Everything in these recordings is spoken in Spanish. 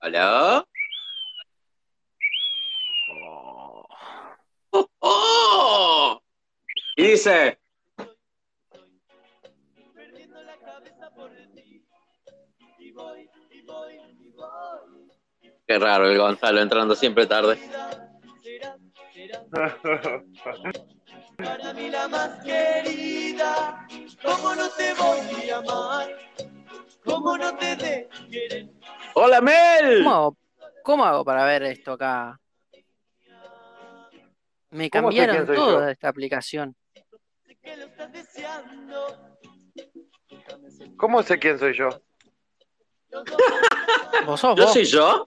¿Aló? Oh. ¡Oh! oh! Y dice, perdiendo la cabeza por ti. Y voy, y voy, y voy. qué raro el Gonzalo entrando siempre tarde. Para mí la más querida. ¿Cómo no te voy a amar? ¿Cómo no te de querer? ¡Hola, Mel! ¿Cómo hago, cómo hago para ver esto acá? Me ¿Cómo sé cambiaron toda yo? esta aplicación. ¿Cómo sé quién soy yo? ¿Vos sos ¿Yo vos? soy yo?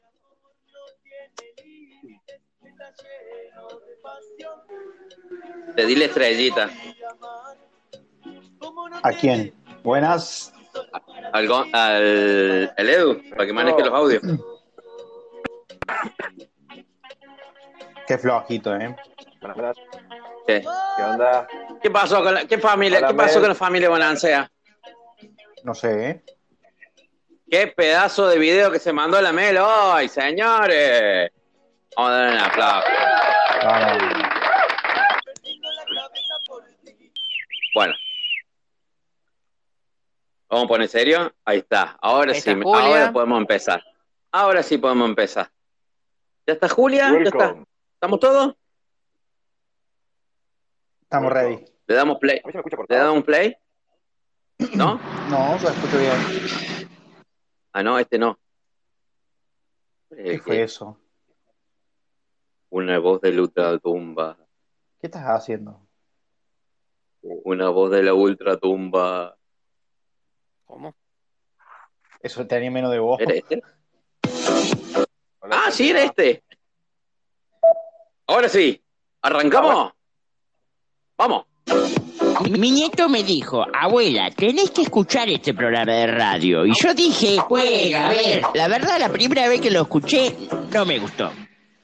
de. Te di la estrellita. Y amar. ¿Cómo no ¿A quién? de Buenas. Al, al, al Edu, para que maneje los audios. Qué flojito, ¿eh? ¿Qué, ¿Qué onda? ¿Qué pasó con la, qué familia, Hola, qué pasó Mel. con la familia Bonancea? No sé, ¿eh? Qué pedazo de video que se mandó la Mel hoy, señores. Vamos a darle un aplauso. Vamos. perdiendo la cabeza por ti? Bueno. ¿Vamos a poner serio? Ahí está. Ahora Ahí sí, está Julia. ahora podemos empezar. Ahora sí podemos empezar. ¿Ya está Julia? ¿Ya está? ¿Estamos todos? Estamos ready. ¿Le damos play? A mí se me escucha ¿Le damos play? ¿No? No, yo escucho bien. Ah, no, este no. ¿Qué Eh, fue eso? Una voz de la ultratumba. ¿Qué estás haciendo? Una voz de la ultratumba. ¿Cómo? Eso tenía menos de voz. ¿Era este? Hola, Ah, ¿cómo sí, era este. Ahora sí. ¿Arrancamos? Vamos. Mi nieto me dijo, abuela, tenés que escuchar este programa de radio. Y yo dije, juega, a ver. La verdad, la primera vez que lo escuché, no me gustó.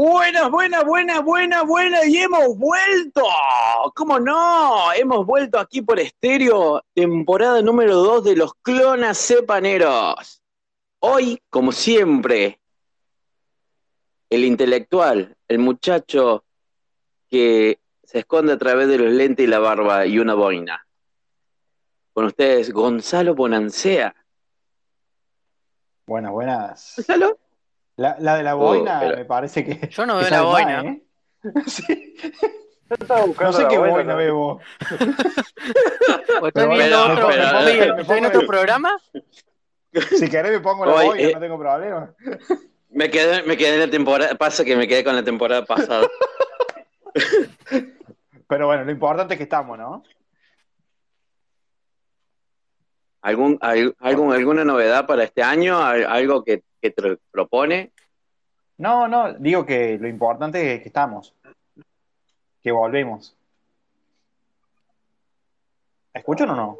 Buenas, buenas, buenas, buenas, buenas, y hemos vuelto. ¿Cómo no? Hemos vuelto aquí por estéreo, temporada número 2 de los Clonas Cepaneros. Hoy, como siempre, el intelectual, el muchacho que se esconde a través de los lentes y la barba y una boina. Con ustedes, Gonzalo Bonancea. Buenas, buenas. ¿Gonzalo? La, la de la boina me parece que. Yo no veo la boina. ¿eh? Sí. Yo estaba No sé la qué boina ¿no? ves vos. ¿O estoy viendo otro, estoy en otro programa? Si querés me pongo la boina, eh. no tengo problema. Me quedé, me quedé en la temporada, pasa que me quedé con la temporada pasada. Pero bueno, lo importante es que estamos, ¿no? ¿Algún, al- algún, ¿Alguna novedad para este año? ¿Al- ¿Algo que, que te propone? No, no, digo que lo importante es que estamos. Que volvemos. ¿Escuchan o no?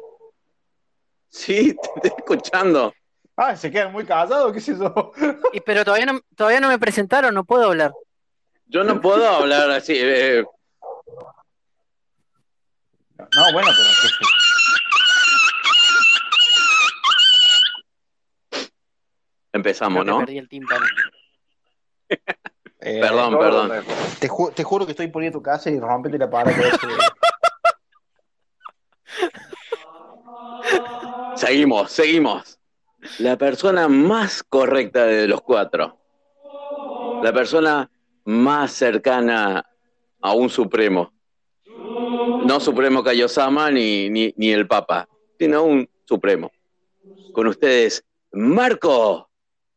Sí, te estoy escuchando. Ah, se quedan muy callados, qué sé yo. Y, pero todavía no, todavía no me presentaron, no puedo hablar. Yo no puedo hablar así. eh, No, bueno, pero qué sé. Empezamos, Creo que ¿no? perdí el tímpano. Eh, Perdón, No, perdón. no, no. Te, ju- te juro que estoy por ir a tu casa y rompete la pared. que ese- Seguimos, seguimos. La persona más correcta de los cuatro. La persona más cercana a un supremo. No supremo Kaiosama ni, ni, ni el Papa, sino un supremo. Con ustedes, Marco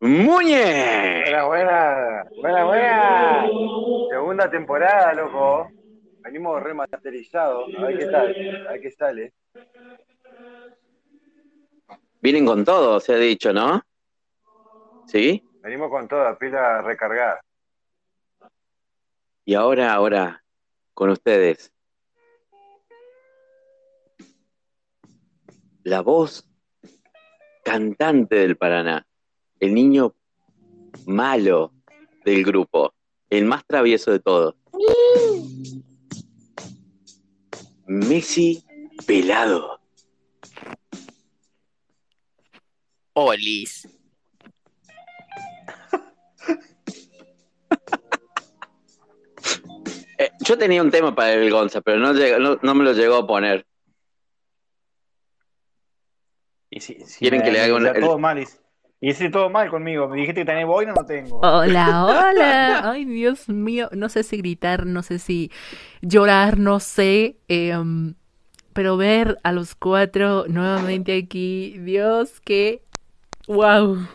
Muñe. Buena, buena, buena, buena. Segunda temporada, loco. Venimos remasterizados. A ver qué tal, a ver qué sale. Vienen con todo, se ha dicho, ¿no? ¿Sí? Venimos con toda pila recargada. Y ahora, ahora, con ustedes. La voz cantante del Paraná, el niño malo del grupo, el más travieso de todos. Messi pelado. Olis. Eh, yo tenía un tema para el Gonza, pero no, llegó- no, no me lo llegó a poner. Y si, si Quieren me- que le haga una- todo mal. Y, si todo mal conmigo. Me dijiste que tenés boina, no tengo. Hola, hola. Ay, Dios mío. No sé si gritar, no sé si llorar, no sé. em, pero ver a los cuatro nuevamente aquí, Dios, que... ¡Wow!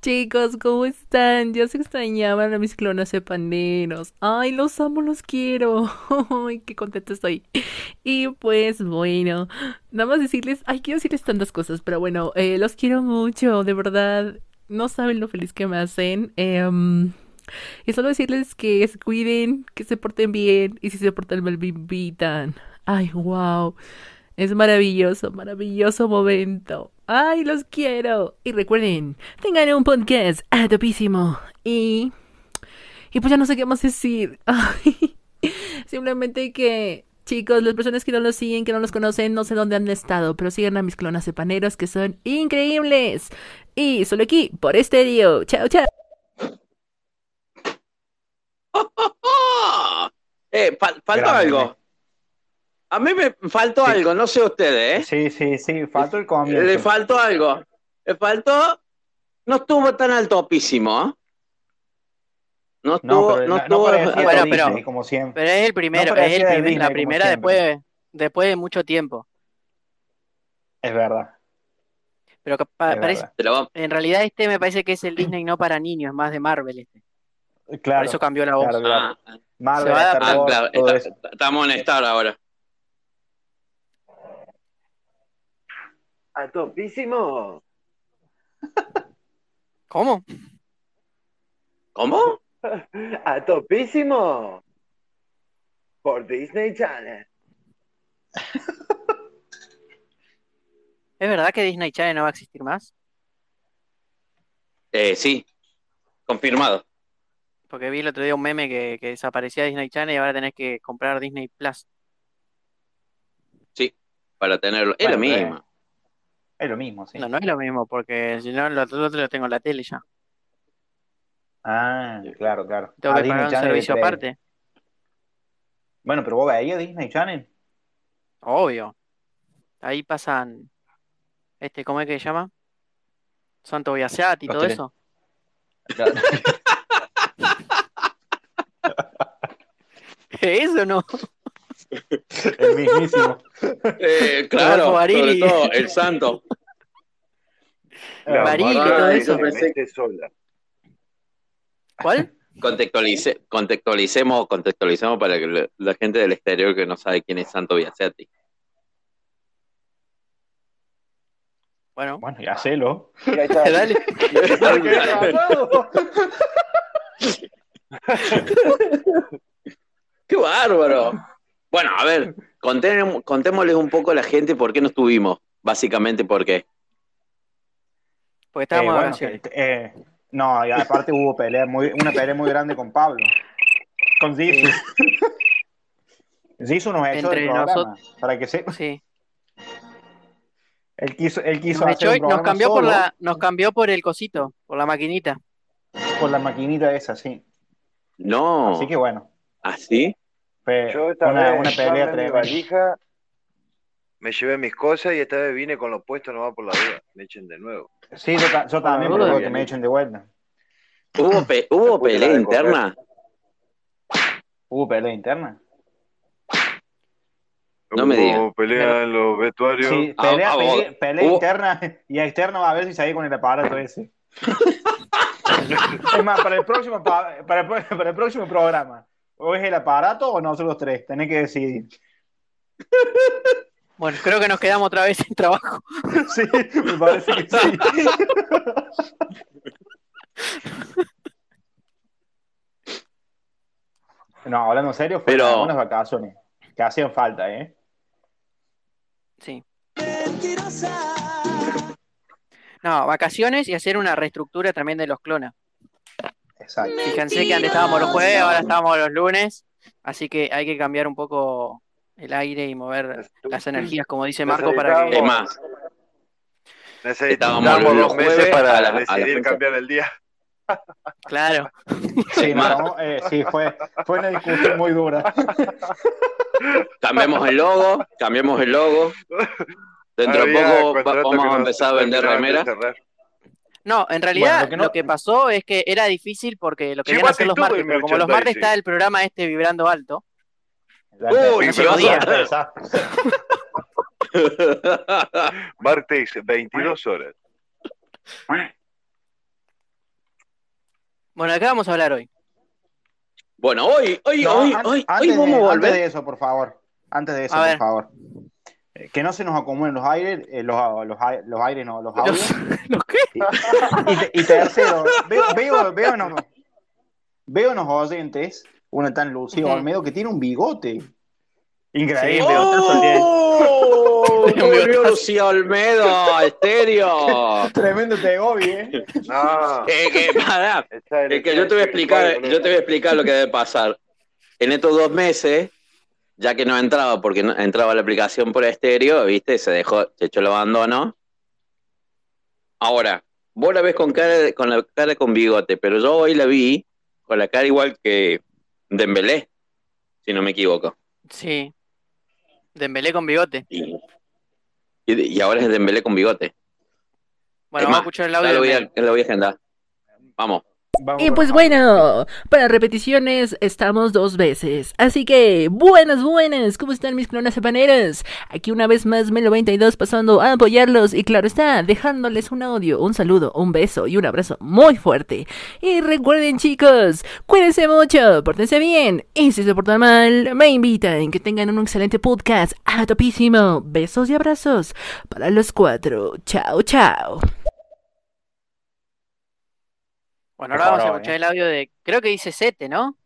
Chicos, ¿cómo están? Ya se extrañaban a mis clonas panderos. Ay, los amo, los quiero. Ay, qué contenta estoy. Y pues bueno, nada más decirles, ay, quiero decirles tantas cosas, pero bueno, eh, los quiero mucho, de verdad. No saben lo feliz que me hacen. Em, y solo decirles que se cuiden, que se porten bien y si se portan mal, me invitan. Ay, wow. Es maravilloso, maravilloso momento. Ay, los quiero. Y recuerden, tengan un podcast a topísimo. Y... Y pues ya no sé qué más decir. Ay, simplemente que... Chicos, las personas que no los siguen, que no los conocen, no sé dónde han estado, pero sigan a mis clonas cepaneros que son increíbles. Y solo aquí, por Estéreo. Chao, chao. Eh, fal- faltó Grande, algo. A mí me faltó Sí. algo, no sé ustedes, ¿eh? Sí, sí, sí. Faltó el comienzo. Le faltó algo. Le faltó. No estuvo tan al topísimo, ¿eh? No No, estuvo, pero no no, estuvo. Bueno, pero- Disney, como siempre. Pero es el primero, No es el primer- Disney la primera después, después de mucho tiempo. Es verdad. Pero que pa- es parece, verdad. Te lo vamos- en realidad este me parece que es el Disney no para niños, es más de Marvel este. Por Claro, eso cambió la voz. claro, claro. Ah, Marvel, Se va a Star ah, Wars, claro, todo está- eso. estamos en Star ahora. A topísimo. ¿Cómo? ¿Cómo? A topísimo. Por Disney Channel. ¿Es verdad que Disney Channel no va a existir más? Eh, sí, confirmado. Porque vi el otro día un meme que, que desaparecía Disney Channel y ahora tenés que comprar Disney Plus. Para tenerlo. Es mismo. eh, Es lo mismo, sí. No, no es lo mismo, porque si no, lo otro lo tengo en la tele ya. Ah, claro, claro. Tengo Ah, que pagar un Channel servicio aparte. Bueno, pero vos veías Disney Channel. Obvio. Ahí pasan, este, ¿cómo es que se llama? Santo Biasiat y Los todo tele- eso. Eso no. El mismísimo. Eh, claro, sobre todo el santo. La todo eso. sola. ¿Cuál? Contextualice, contextualicemos, contextualicemos para que la, la gente del exterior que no sabe quién es Santo Biasetti. Bueno, Bueno, ya sélo. Y ahí está. dale. ¡Qué bárbaro! Bueno, a ver, conté- contémosles un poco a la gente por qué no estuvimos. Básicamente, ¿por qué? Porque Eh, estábamos de bueno, vacaciones. que- eh, no, y aparte hubo pelea muy, una pelea muy grande con Pablo. Con Zizou. Zizou nos echó Entre del programa. nosotros- Para que se, Sí. él quiso, él quiso Nos, hacer echó un y nos cambió por la, nos cambió por el cosito, por la maquinita. por la maquinita esa, sí. No. Así que bueno, ¿Así? Fue Yo esta una, vez una pelea tremenda. valija, me llevé mis cosas y esta vez vine con lo puesto nomás por la duda. Me echen de nuevo. Sí, yo, ta- yo también, Ah, pero que me echen de vuelta. ¿Hubo, pe- ¿hubo pelea interna? Hubo pelea interna. No me digas. Hubo pelea en los vestuarios. Sí, Ah, pelea, ah, pelea, pelea interna y externa a ver si salí con el aparato ese. es más, para el próximo pa- para el, para el próximo programa, o es el aparato o nosotros tres, tenés que decidir. Bueno, creo que nos quedamos otra vez sin trabajo. Sí, me parece que sí. No, hablando en serio, Pero- fueron unas vacaciones que hacían falta, ¿eh? Sí. No, vacaciones y hacer una reestructura también de los clonas. Exacto. Fíjense que antes estábamos los jueves, ahora estábamos los lunes, así que hay que cambiar un poco el aire y mover las energías, como dice Marco, para Es que... más, Necesitamos los dos meses jueves para la- decidir cambiar el día. Claro, Sí, no, eh, sí, fue, fue una discusión muy dura. cambiamos el logo, cambiamos el logo. Dentro de poco vamos a empezar a vender remeras. No, en realidad lo que no- lo que pasó es que era difícil porque lo querían Llegó hacer los martes, pero como los martes está el programa este vibrando alto, Uy, empresa. Martes, 22 horas. bueno, acá vamos a hablar hoy. Bueno, hoy, hoy, No, hoy, an- hoy, antes hoy vamos de- a Antes de volver. eso, por favor. Antes de eso, A por ver. favor. Eh, Que no se nos acumulen los aires, eh, los, los, ai- los aires, no, los audios. ¿Los, ¿los qué? Y, te- y tercero, veo, veo, veo, unos, veo unos oyentes, uno tan Lucio Ujú. Olmedo, que tiene un bigote. Increíble. Sí. ¡Oh! Volvió. Lucía Olmedo, estéreo. Tremendo Tegobi, ¿eh? No, Eh, que, pará, esta es que yo te voy a explicar, yo te voy a explicar lo que debe pasar. En estos dos meses, ya que no entraba, porque no entraba la aplicación por estéreo, viste, se dejó, se echó el abandono. Ahora, vos la ves con cara con la cara con bigote, pero yo hoy la vi con la cara igual que Dembélé, si no me equivoco. Sí. Dembélé con bigote. Y, ahora es Dembélé con bigote. Bueno, Es vamos a escuchar el audio. lo voy a, voy a agendar. Vamos. Vamos Y pues bueno, para repeticiones estamos dos veces. Así que, buenas, buenas, ¿cómo están mis clonas sepaneras? Aquí una vez más Melo22 pasando a apoyarlos y claro está, dejándoles un audio, un saludo, un beso y un abrazo muy fuerte. Y recuerden chicos, cuídense mucho, pórtense bien y si se portan mal, me invitan que tengan un excelente podcast a topísimo. Besos y abrazos para los cuatro. Chao, chao. Bueno, ahora vamos a escuchar ¿eh? el audio de. Creo que dice Sete, ¿no?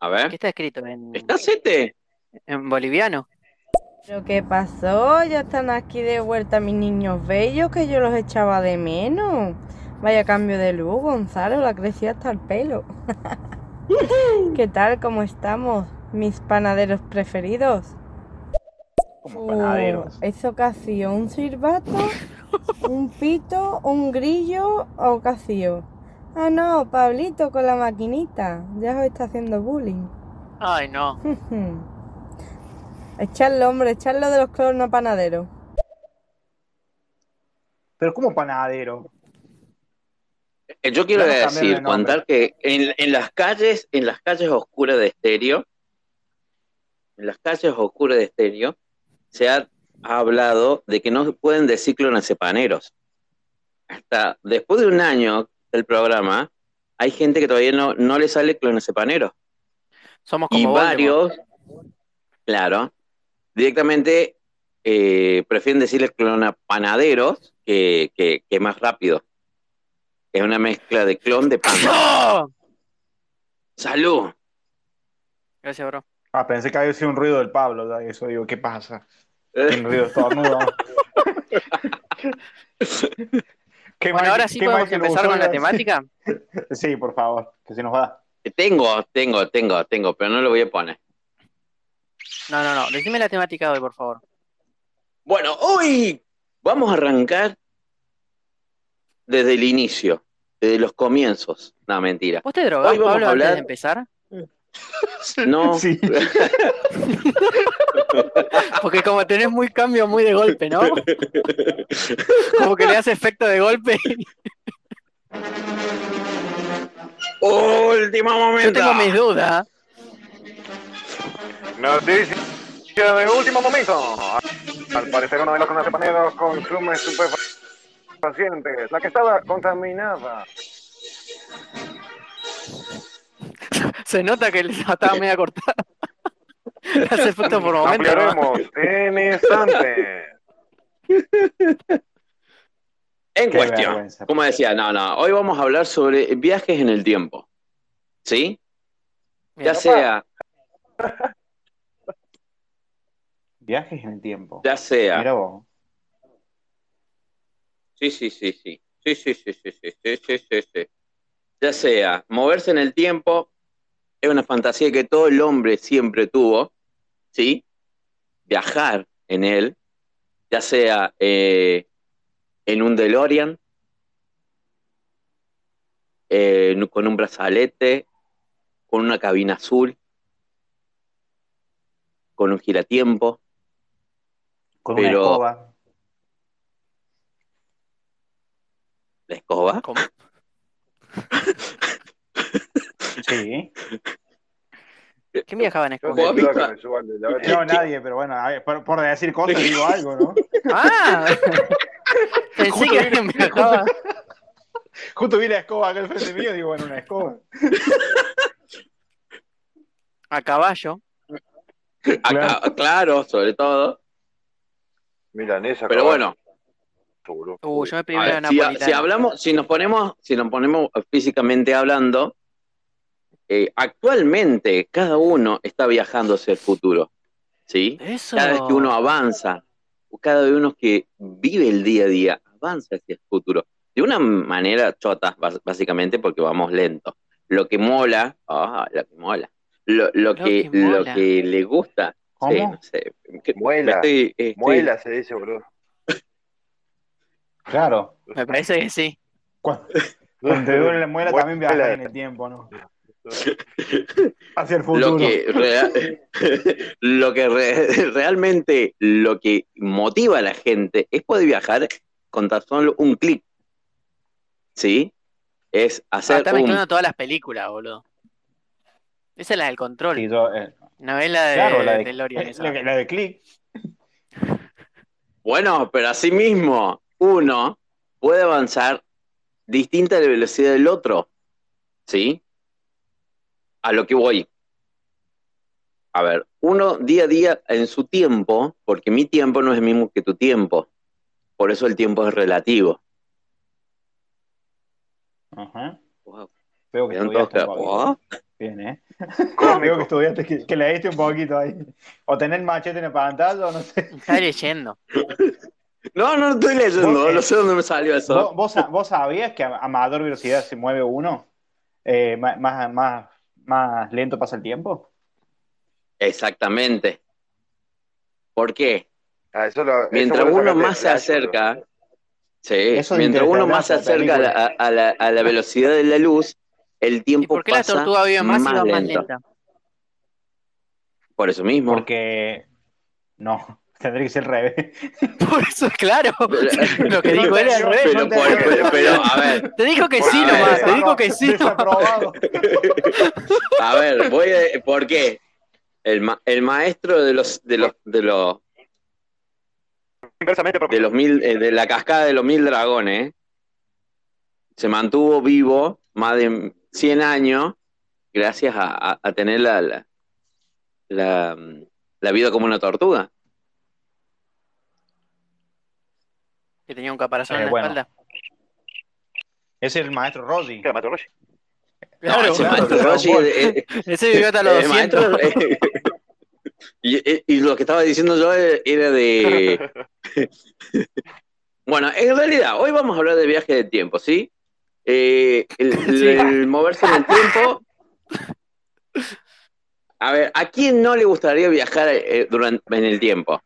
A ¿Qué ver. está escrito? En, ¿Está Sete? en boliviano. ¿Pero qué pasó? Ya están aquí de vuelta mis niños bellos que yo los echaba de menos. Vaya cambio de luz, Gonzalo, la creció hasta el pelo. ¿Qué tal? ¿Cómo estamos? Mis panaderos preferidos. Como panaderos. Uh, ¿Eso sido? ¿Un silbato? ¿Un pito? ¿Un grillo? ¿O sido? Ah, no, Pablito con la maquinita. Ya os está haciendo bullying. Ay, no. echarlo, hombre, echarlo de los clonos panaderos. Pero como panadero. Eh, Yo quiero a decir, contar que en, en las calles, en las calles oscuras de estéreo, en las calles oscuras de estéreo, se ha, ha hablado de que no se pueden decir clonacepaneros. Hasta después de un año del programa, hay gente que todavía no, no le sale clonacepanero. Somos como Y Voldemort. varios, claro, directamente eh, prefieren decirle clonapanaderos que, que, que más rápido. Es una mezcla de clon de pan. ¡Oh! ¡Salud! Gracias, bro. Ah, pensé que había sido un ruido del Pablo. ya, Eso digo, ¿qué pasa? Un ruido estornudo. Qué Bueno, mal- ahora sí qué podemos empezar con la temática. Sí, por favor, que se nos va. Tengo, tengo, tengo, tengo, pero no lo voy a poner. No, no, no. Decime la temática de hoy, por favor. Bueno, hoy vamos a arrancar desde el inicio, desde los comienzos. No, mentira. ¿Vos te drogás, Hoy vamos Pablo, a antes hablar- de empezar? No, Sí. Porque como tenés muy cambio muy de golpe, ¿no? Como que le hace efecto de golpe. último Yo momento. tengo mis dudas. Noticia de último momento. Al parecer uno de los conacepaneros consume estupefacientes. La que estaba contaminada. Se nota que estaba media cortada. Hace efecto por momentos. ¿no? Ampliaremos en instante. En Qué cuestión, como decía, no, no, hoy vamos a hablar sobre viajes en el tiempo. ¿Sí? Ya sea, Viajes en el tiempo. ya sea. Mira vos. Sí, sí, sí, sí. Sí, sí, sí, sí, sí, sí, sí, sí, sí. Ya sea moverse en el tiempo, es una fantasía que todo el hombre siempre tuvo, ¿sí? Viajar en él, ya sea eh, en un DeLorean, eh, con un brazalete, con una cabina azul, con un giratiempo, Con Pero- una escoba. la escoba. ¿Cómo? Sí. ¿Quién viajaba en la No, nadie, pero bueno, a por, por decir cosas digo algo, ¿no? ¡Ah! Pensé Justo que alguien viajaba. Justo vi la escoba acá al frente mío, digo, bueno, una escoba. A caballo. Acá- claro, sobre todo. Milanesa, Pero caballo, bueno, boludo. Uh, yo me pedí A una ver, si, napolitana. si hablamos, si nos ponemos, si nos ponemos físicamente hablando, eh, actualmente cada uno está viajando hacia el futuro, ¿sí? Eso. Cada vez que uno avanza, cada uno que vive el día a día, avanza hacia el futuro. De una manera chota, básicamente, porque vamos lento. Lo que mola, ah, lo que mola. Lo, lo Lo que, que lo que le gusta, ¿Cómo? sí, no sé. Muela. estoy- estoy- Muela se dice, boludo. Claro. Me parece que sí. Cuando, cuando te duele la muela también viajas en el tiempo, ¿no? Hacia el lo futuro. que, lo que re- realmente lo que motiva a la gente es poder viajar con tan solo un clic. ¿Sí? Es Ah, hacer está un. mezclando todas las películas, boludo. Esa es la del control. Sí, yo, eh, No es la de, claro, la de, DeLorean esa. la, la de click. Bueno, pero así mismo, uno puede avanzar distinta a la velocidad del otro. ¿Sí? A lo que voy. A ver, uno día a día en su tiempo, porque mi tiempo no es el mismo que tu tiempo. Por eso el tiempo es relativo. Ajá. Wow. Veo que estudiaste un poquito. "Oh". Bien, ¿eh? Veo que estudiaste, que, que leíste un poquito ahí. O tener machete en la pantalla, o no sé. Está leyendo. No, no estoy leyendo, no sé dónde me salió ¿Vos, eso. vos, vos sabías que a, mayor velocidad se mueve uno? Eh, más, más, más lento pasa el tiempo. Exactamente. ¿Por qué? Ah, eso lo- Mientras lo uno más se acerca, sí, Eso mientras uno más se acerca a la, a- a la- a la velocidad de la luz, el ¿Y tiempo por qué la pasa tortuga vive más y más lento. lenta? Por eso mismo. Porque no, tendría que ser al revés. Por eso, claro. Pero- Lo que dijo es al revés. Pero, por- pero- pero, a ver, Te dijo que sí nomás, te dijo que sí. a ver, voy a, ¿por qué? El, ma- el maestro de los de los de los Inversamente de los mil eh, de la cascada de los mil dragones se mantuvo vivo más de 100 años gracias a, a- a tener la, la, la, la vida como una tortuga. Que tenía un caparazón Eh, en la bueno. espalda. Ese es el maestro Roddy. ¿Qué era, Mato Roshi? Claro, ese claro, maestro eh, eh, ese vivió hasta los el 200. maestro, eh, y, lo que estaba diciendo yo era de... Bueno, en realidad, hoy vamos a hablar de viaje de tiempo, ¿sí? Eh, el, el- el moverse en el tiempo. A ver, ¿a quién no le gustaría viajar eh, durante, en el tiempo?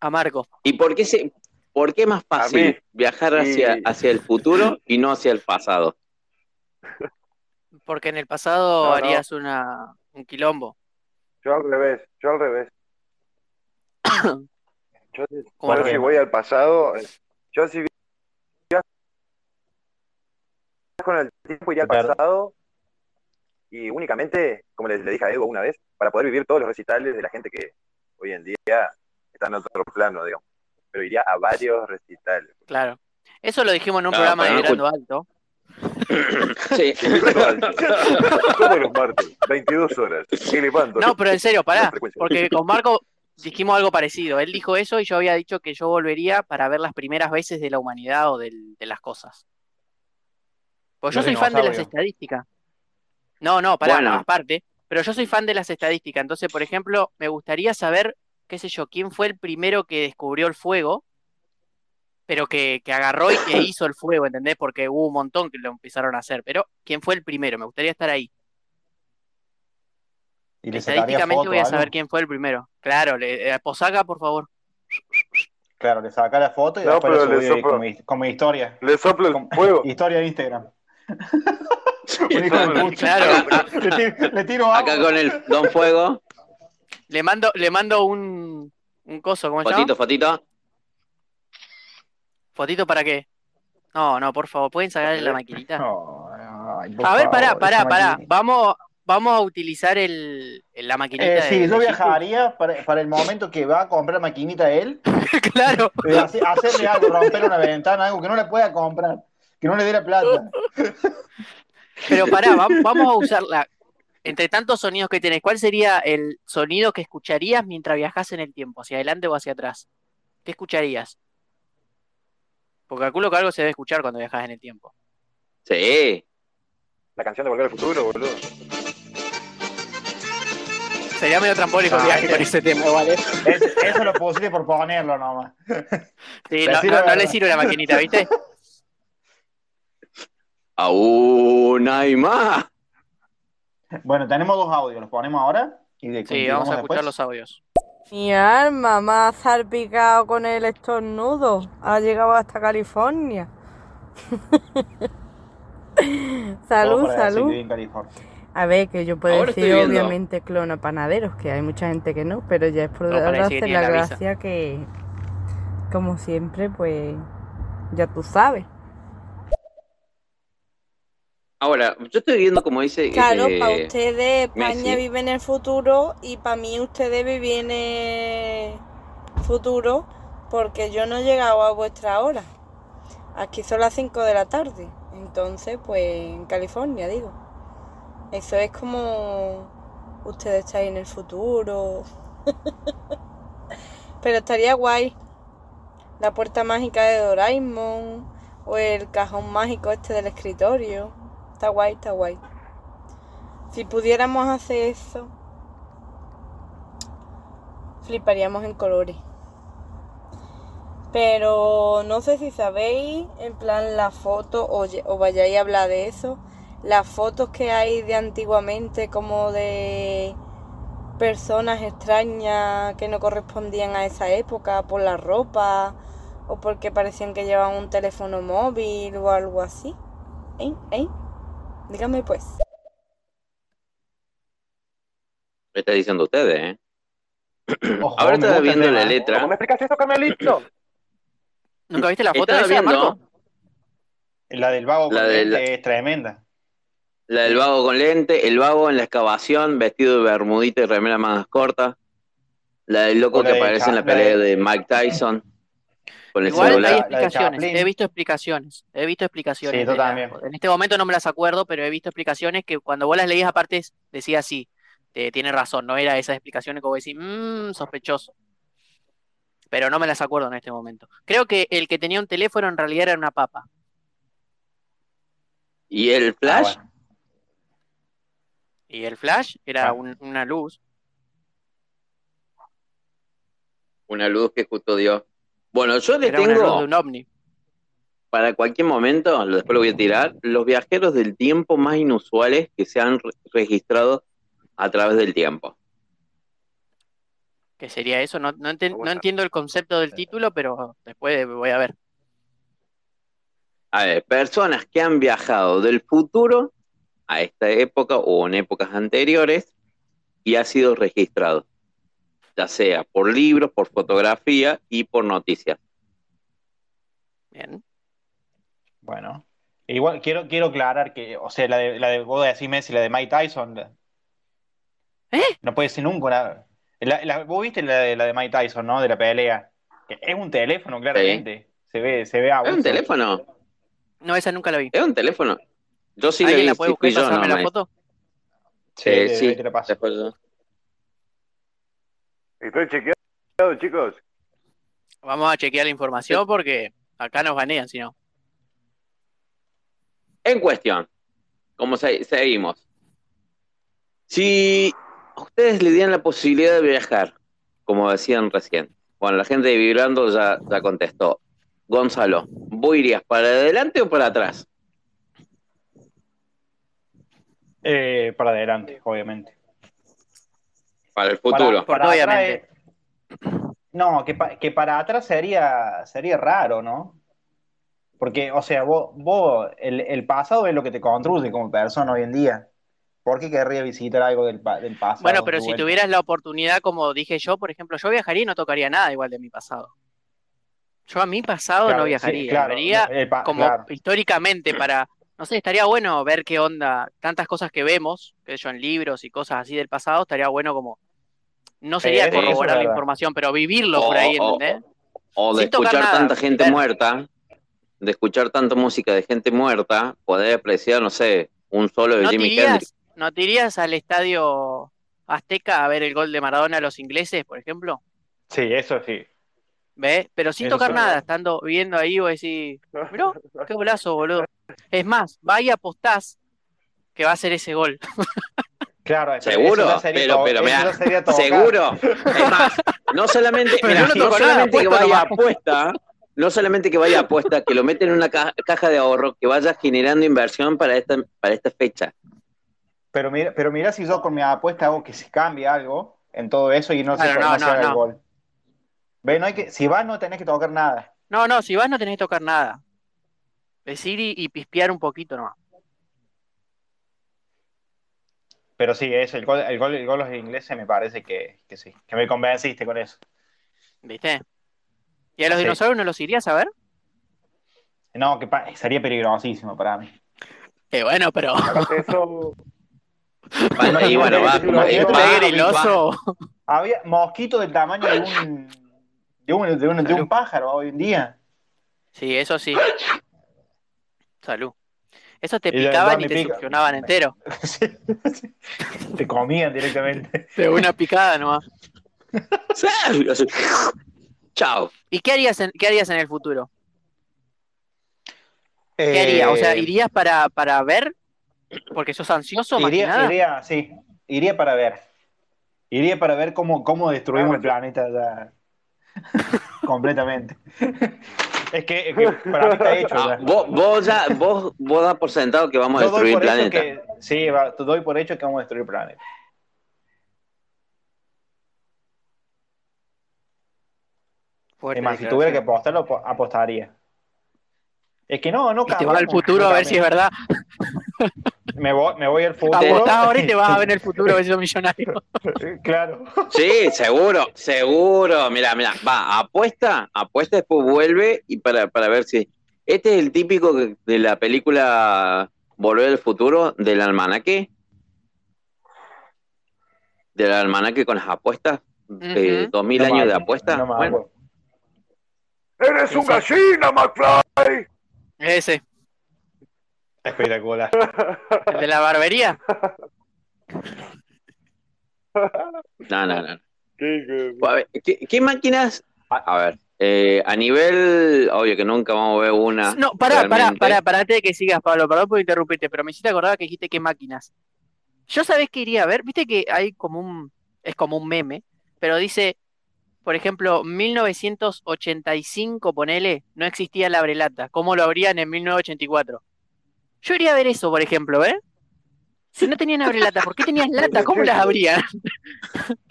A Marco. ¿Y por qué, se, por qué es más fácil viajar hacia, hacia el futuro y no hacia el pasado? Porque en el pasado No, no. harías una, un quilombo. Yo al revés, yo al revés. Yo, si voy al pasado, eh, yo si viajo con el tiempo iría al Claro. pasado y únicamente, como le, le dije a Evo una vez, para poder vivir todos los recitales de la gente que hoy en día está en otro plano, digamos. Pero iría a varios recitales. Claro. Eso lo dijimos en un programa de Vibrando Alto. Sí. Todos los martes, 22 horas. elevando No, pero en serio, pará. Porque con Marco dijimos algo parecido. Él dijo eso y yo había dicho que yo volvería para ver las primeras veces de la humanidad o del- de las cosas. Pues yo soy fan de las estadísticas. No, no, pará, Bueno. aparte. pero yo soy fan de las estadísticas. Entonces, por ejemplo, me gustaría saber, qué sé yo, quién fue el primero que descubrió el fuego, pero que, que agarró y que hizo el fuego, ¿entendés? Porque hubo un montón que lo empezaron a hacer, pero ¿quién fue el primero? Me gustaría estar ahí. Y Estadísticamente foto voy a saber quién fue el primero. Claro, le, eh, Posaga, por favor. Claro, le saca la foto y No, después como, como historia. Le soplo el fuego. Historia de Instagram. Un hijo de puta. Claro, Le tiro, le tiro agua. Acá con el Don Fuego. Le mando, le mando un, un coso, ¿cómo se llama? Fotito, fotito. ¿Fotito para qué? No, no, por favor, ¿pueden sacarle la maquinita? No, ay, por A ver, favor, pará, pará, pará. maquinita. Vamos, vamos a utilizar el, la maquinita Eh, de- sí, yo viajaría para, para el momento que va a comprar maquinita él, Claro. eh, hace- hacerle algo, romper una ventana, algo que no le pueda comprar, que no le dé la plata. Pero pará, va- vamos a usarla. Entre tantos sonidos que tenés, ¿cuál sería el sonido que escucharías mientras viajas en el tiempo? ¿Hacia adelante o hacia atrás? ¿Qué escucharías? Porque calculo que algo se debe escuchar cuando viajas en el tiempo. Sí. La canción de Volver al Futuro, boludo. Sería medio trampólico el Ah, viaje con ese tema, ¿vale? Es- eso lo pusiste por ponerlo nomás. Sí, no, no- no le sirve la maquinita, ¿viste? Aún hay más. Bueno, tenemos dos audios, los ponemos ahora y de Sí, vamos a escuchar después. los audios. Mi alma me ha salpicado con el estornudo. Ha llegado hasta California. salud, salud. A ver, que yo puedo Ahora decir obviamente clona panaderos, que hay mucha gente que no, pero ya es por No, la la gracia que, como siempre, pues ya tú sabes. Ahora, yo estoy viendo como dice. Claro, eh, para ustedes España Messi. vive en el futuro y para mí ustedes viven en el futuro porque yo no he llegado a vuestra hora. Aquí son las 5 de la tarde, entonces pues en California digo. Eso es como ustedes estáis en el futuro. Pero estaría guay. La puerta mágica de Doraemon o el cajón mágico este del escritorio. Está guay, está guay. Si pudiéramos hacer eso, fliparíamos en colores. Pero no sé si sabéis, en plan la foto, o, o vayáis a hablar de eso, las fotos que hay de antiguamente como de personas extrañas que no correspondían a esa época por la ropa o porque parecían que llevaban un teléfono móvil o algo así. ¿Eh? ¿Eh? Dígame pues. Me está diciendo ustedes, ¿eh? Ojo, Ahora estaba viendo la ¿eh? letra. ¿Cómo me explicas eso, Carmelito? ¿Nunca viste la foto Estaba esa, viendo Marco? La del vago La con de lente la- es tremenda. la del vago con lente, el vago en la excavación, vestido de bermudita y remera más corta. La del loco la que de aparece en la pelea de- de Mike Tyson. Con el Igual hay celular. explicaciones, he visto explicaciones, he visto explicaciones. Sí, yo de la- también. en este momento no me las acuerdo, pero he visto explicaciones que cuando vos las leías aparte decía así, eh, tiene razón, no era esas explicaciones como decir, mmm, sospechoso. Pero no me las acuerdo en este momento. Creo que el que tenía un teléfono en realidad era una papa. Y el Ah, flash, bueno. Y el flash era Ah. un- una luz. una luz que justo dio. Bueno, yo le Era una luz tengo de un ovni. para cualquier momento, después lo voy a tirar, los viajeros del tiempo más inusuales que se han re- registrado a través del tiempo. ¿Qué sería eso? No, no, entiendo el concepto del título, pero después voy a ver. A ver, personas que han viajado del futuro a esta época o en épocas anteriores y ha sido registrado, ya sea por libros, por fotografía y por noticias. Bien. Bueno. Igual quiero, quiero aclarar que, o sea, la de, la de vos decís Messi, la de Mike Tyson, la- ¿Eh? no puede ser nunca una. La, la- vos viste la de, la de Mike Tyson, ¿no? De la pelea. Es un teléfono, claramente. Se ve, se ve ¿Es abuso. un teléfono? No, esa nunca la vi. ¿Es un teléfono? Yo sí le ¿Alguien vi, la puede sí buscar y pasarme no, la foto? Sí, sí, ahí te la paso. Estoy chequeado, chicos. Vamos a chequear la información porque acá nos banean, si no. En cuestión, como se- seguimos. Si a ustedes le dieran la posibilidad de viajar, como decían recién, bueno, la gente de Vibrando ya, ya contestó. Gonzalo, ¿vos irías para adelante o para atrás? Eh, para adelante, obviamente. Para el futuro. Para, para Obviamente. atrás, no, que, pa- que para atrás sería, sería raro, ¿no? Porque, o sea, vos, vos el, el pasado es lo que te construye como persona hoy en día. ¿Por qué querría visitar algo del, del pasado? Bueno, pero si tuvieras la oportunidad, como dije yo, por ejemplo, yo viajaría y no tocaría nada igual de mi pasado. Yo a mi pasado Claro, no sí, viajaría, claro, vería el pa- como claro. históricamente para, no sé, estaría bueno ver qué onda, tantas cosas que vemos, que yo en libros y cosas así del pasado, estaría bueno como, no sería es corroborar la información, pero vivirlo O- por ahí, o- ¿entendés? O de escuchar nada, tanta gente ver. muerta, de escuchar tanta música de gente muerta, poder apreciar, no sé, un solo de ¿No irías, no te irías al estadio Azteca a ver el gol de Maradona a los ingleses, por ejemplo? Sí, eso sí. ¿Ves? Pero sin Eso tocar sí. nada, estando viendo ahí, vos decís, mirá, qué golazo, boludo. Es más, va y apostás que va a ser ese gol. Claro, ¿Seguro? eso sería Pero, to- pero, eso mirá, ya sería tocar. ¿Seguro? Es más, no solamente, no no toco nada, solamente que vaya apuesta, no solamente que vaya apuesta, que lo meten en una ca- caja de ahorro, que vaya generando inversión para esta, para esta fecha. Pero mira, pero mira si yo con mi apuesta hago que se cambie algo en todo eso y no se, Claro, no el no. gol. Ve, no hay que, si vas no tenés que tocar nada. No, no, si vas no tenés que tocar nada. Decir y, y pispear un poquito nomás. Pero sí, eso, el gol, el gol, el gol de los ingleses me parece que, que sí, que me convenciste con eso. ¿Viste? ¿Y a los Sí. dinosaurios no los irías a ver? No, que pa- sería peligrosísimo para mí. Eh, bueno, pero. Eso, Vale, y bueno, va, como- Qué va- griloso. Había mosquitos del tamaño de un, de un, de un, de un pájaro hoy en día. Sí, eso sí. Salud. Eso te picaban y te pica. succionaban entero. Sí, sí. Te comían directamente. De una picada nomás. Chao. ¿Y qué harías en, qué harías en el futuro? ¿Qué harías? O sea, Eh, ¿irías para, para ver? Porque sos ansioso, más que iría, nada. iría, sí, iría para ver. Iría para ver cómo, cómo destruimos el planeta ya. completamente. Es que, es que para mí está hecho. Ah, vos, vos ya, vos, vos das por sentado que vamos a Yo destruir el planeta. que, sí, va, te doy por hecho que vamos a destruir el planeta. Fuerte Es más, si tuviera que apostarlo, apo- apostaría. Es que no, no Y te vas al futuro a ver si es verdad. Me voy, me voy al futuro. Ahora y te vas a ver el futuro a ver si sos millonario. Claro. Sí, seguro, seguro. Mira, mira, va, apuesta, apuesta, después vuelve y para, para ver si. Este es el típico de la película Volver al futuro del almanaque. Del almanaque con las apuestas. De dos mil años de apuestas. no bueno. ¡Eres un gallina, McFly! Ese, Espectacular. el de la barbería. no, no, no. ¿Qué, qué? A ver, ¿qué, qué máquinas? A, a ver, eh, a nivel. Obvio que nunca vamos a ver una. No, pará, pará, realmente. pará, pará, antes de que sigas, Pablo, perdón por interrumpirte, pero me hiciste acordar que dijiste qué máquinas. Yo sabés que iría a ver, viste que hay como un, es como un meme, pero dice, por ejemplo, 1985, ponele, no existía el abrelata, ¿cómo lo abrían en 1984? Yo iría a ver eso, por ejemplo, ¿eh? Si no tenían abrelata, ¿por qué tenían lata? ¿Cómo las abrían?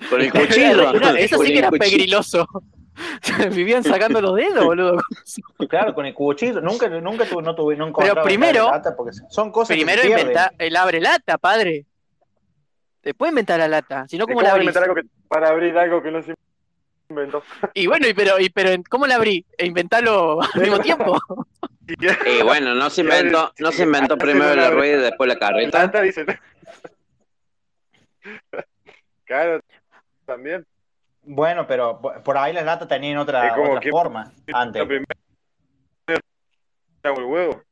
Con el cuchillo. Eso sí que era pegriloso. Vivían sacando los dedos, boludo. Claro, con el cuchillo. Nunca, nunca tuve, no tuve, no Pero primero- la lata porque son cosas Primero que se pierden. inventa el abre lata, padre. Después inventar la lata. Si no, ¿cómo ¿Cómo la abrís? inventar algo que, para abrir algo que no se inventó? Y bueno, y pero, y pero ¿cómo la abrí? E inventarlo al mismo tiempo. Y bueno, no se inventó, no se inventó primero la rueda y después la carreta. Claro, también. Bueno, pero por ahí las latas tenían otra, como forma La antes. primera. Hago el huevo.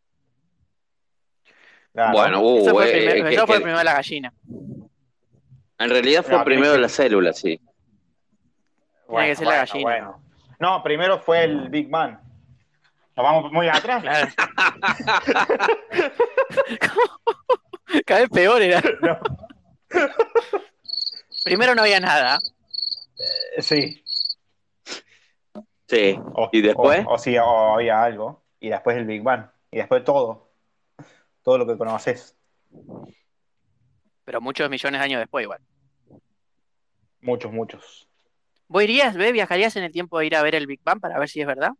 Claro. Bueno, uh, Eso fue eh, primero, que- eso fue que- primero la gallina. en realidad fue No, primero la célula, sí. Tiene que ser la gallina. bueno. No, primero fue el Big Bang. Nos vamos muy atrás. Claro. Cada vez peor era. No. Primero no había nada. Eh, Sí. Sí. O, ¿Y después? O, o sí, o había algo. Y después el Big Bang. Y después todo. Todo lo que conoces. Pero muchos millones de años después igual. Muchos, muchos. ¿Vos irías, ve, viajarías en el tiempo de ir a ver el Big Bang para ver si es verdad?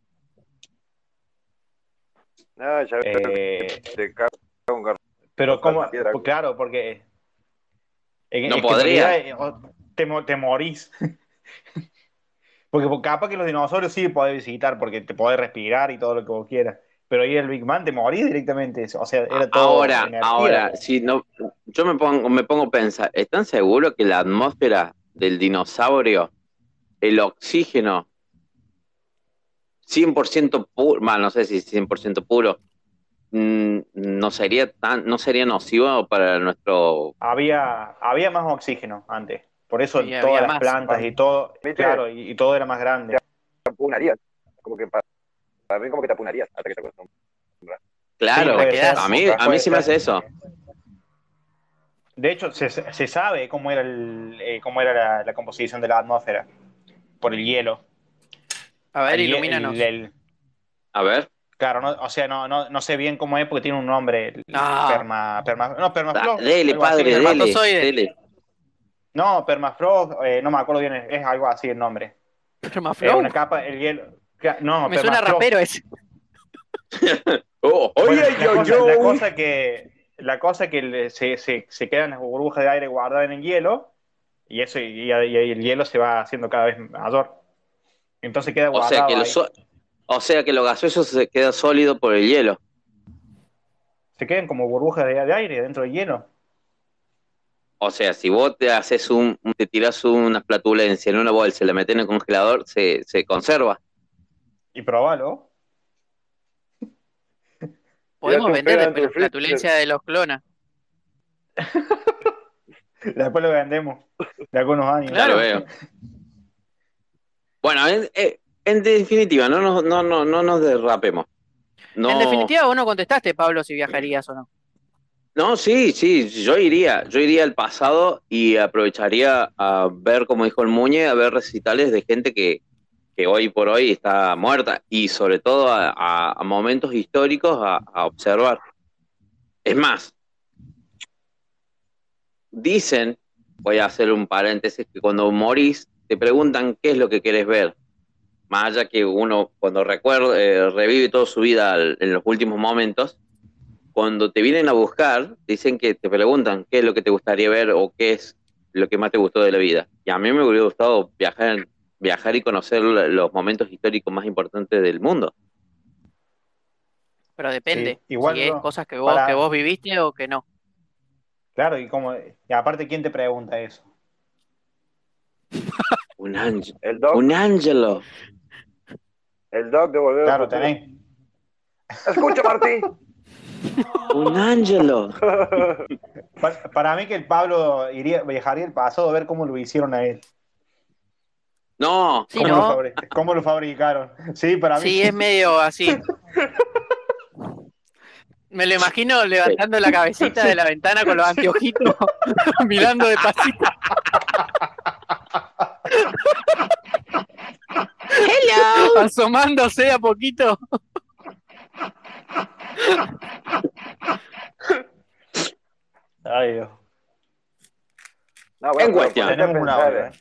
No, ya Eh, te cago un pero pues claro, porque en- No es podría. te, mo- te morís. Porque capaz que los dinosaurios sí podés visitar porque te podés respirar y todo lo que vos quieras. Pero ahí el Big Bang te morís directamente. O sea, era todo Ahora, energía. ahora, si no, yo me pongo, me pongo a pensar, ¿están seguros que la atmósfera del dinosaurio, el oxígeno, 100% puro, bueno, no sé si 100% puro, mm, no sería tan, no sería nocivo para nuestro, Había, había más oxígeno antes. Por eso Sí, todas las más. plantas y todo, ¿Viste? claro, y, y todo era más grande. te apunarías. Como que para, para mí como que te apunarías hasta que te acostumbras. claro, a mí, a mí sí me hace eso. De hecho, se, se sabe cómo era, el, eh, cómo era la, la composición de la atmósfera por el hielo. A ver, El ilumínanos. el- el- A ver, claro, no, o sea, no, no, no sé bien cómo es porque tiene un nombre. Ah. Perma, perma- no, da- permafrost. dele, algo así. padre, dele, dele. No, permafrost, eh, no me acuerdo bien, es, es algo así el nombre. Es Permafrost. una capa, el hielo. No, Me suena rapero ese. Oh, Bueno, oye, la, yo, cosa, yo. la cosa que la cosa que le- se, se, se quedan las burbujas de aire guardadas en el hielo y eso y, y el hielo se va haciendo cada vez mayor. Entonces queda O guardado sea que lo so- o sea que lo gaseoso se queda sólido por el hielo. Se quedan como burbujas de, de aire dentro del hielo. O sea, si vos te haces un, te tirás una flatulencia en una bolsa y la metés en el congelador, se, se conserva. Y probalo. Podemos vender la flatulencia de los clonas. Después lo vendemos de algunos años. Ya lo veo. Bueno, en, eh, en definitiva, no nos, no, no, no nos derrapemos. No, En definitiva, vos no contestaste, Pablo, si viajarías o no. no, sí, sí, yo iría, yo iría al pasado y aprovecharía a ver, como dijo el Muñe, a ver recitales de gente que, que hoy por hoy está muerta y sobre todo a, a- a momentos históricos a, a observar. Es más, dicen, voy a hacer un paréntesis, que cuando morís te preguntan qué es lo que querés ver. Más allá que uno cuando recuerda, eh, revive toda su vida al- en los últimos momentos, cuando te vienen a buscar, dicen que te preguntan qué es lo que te gustaría ver o qué es lo que más te gustó de la vida. Y a mí me hubiera gustado viajar, viajar y conocer los momentos históricos más importantes del mundo. Pero depende. Sí, igual si es cosas que vos, Para- que vos viviste o que no. Claro, y como y aparte quién te pregunta eso. Un ángel. El doc, Un ángelo. el doc de volver Claro, tenés. Escucha, Martín. Un ángelo. Pa- Para, mí que el Pablo iría, viajaría al pasado a ver cómo lo hicieron a él. No, Sí, cómo, lo ¿no? fabri- cómo lo fabricaron. Sí, para mí. Sí, es medio así. Me lo imagino levantando la cabecita de la ventana con los anteojitos, mirando despacito. Hello. asomándose a poquito. Ay, Dios. No, En cuestión. una ¿eh?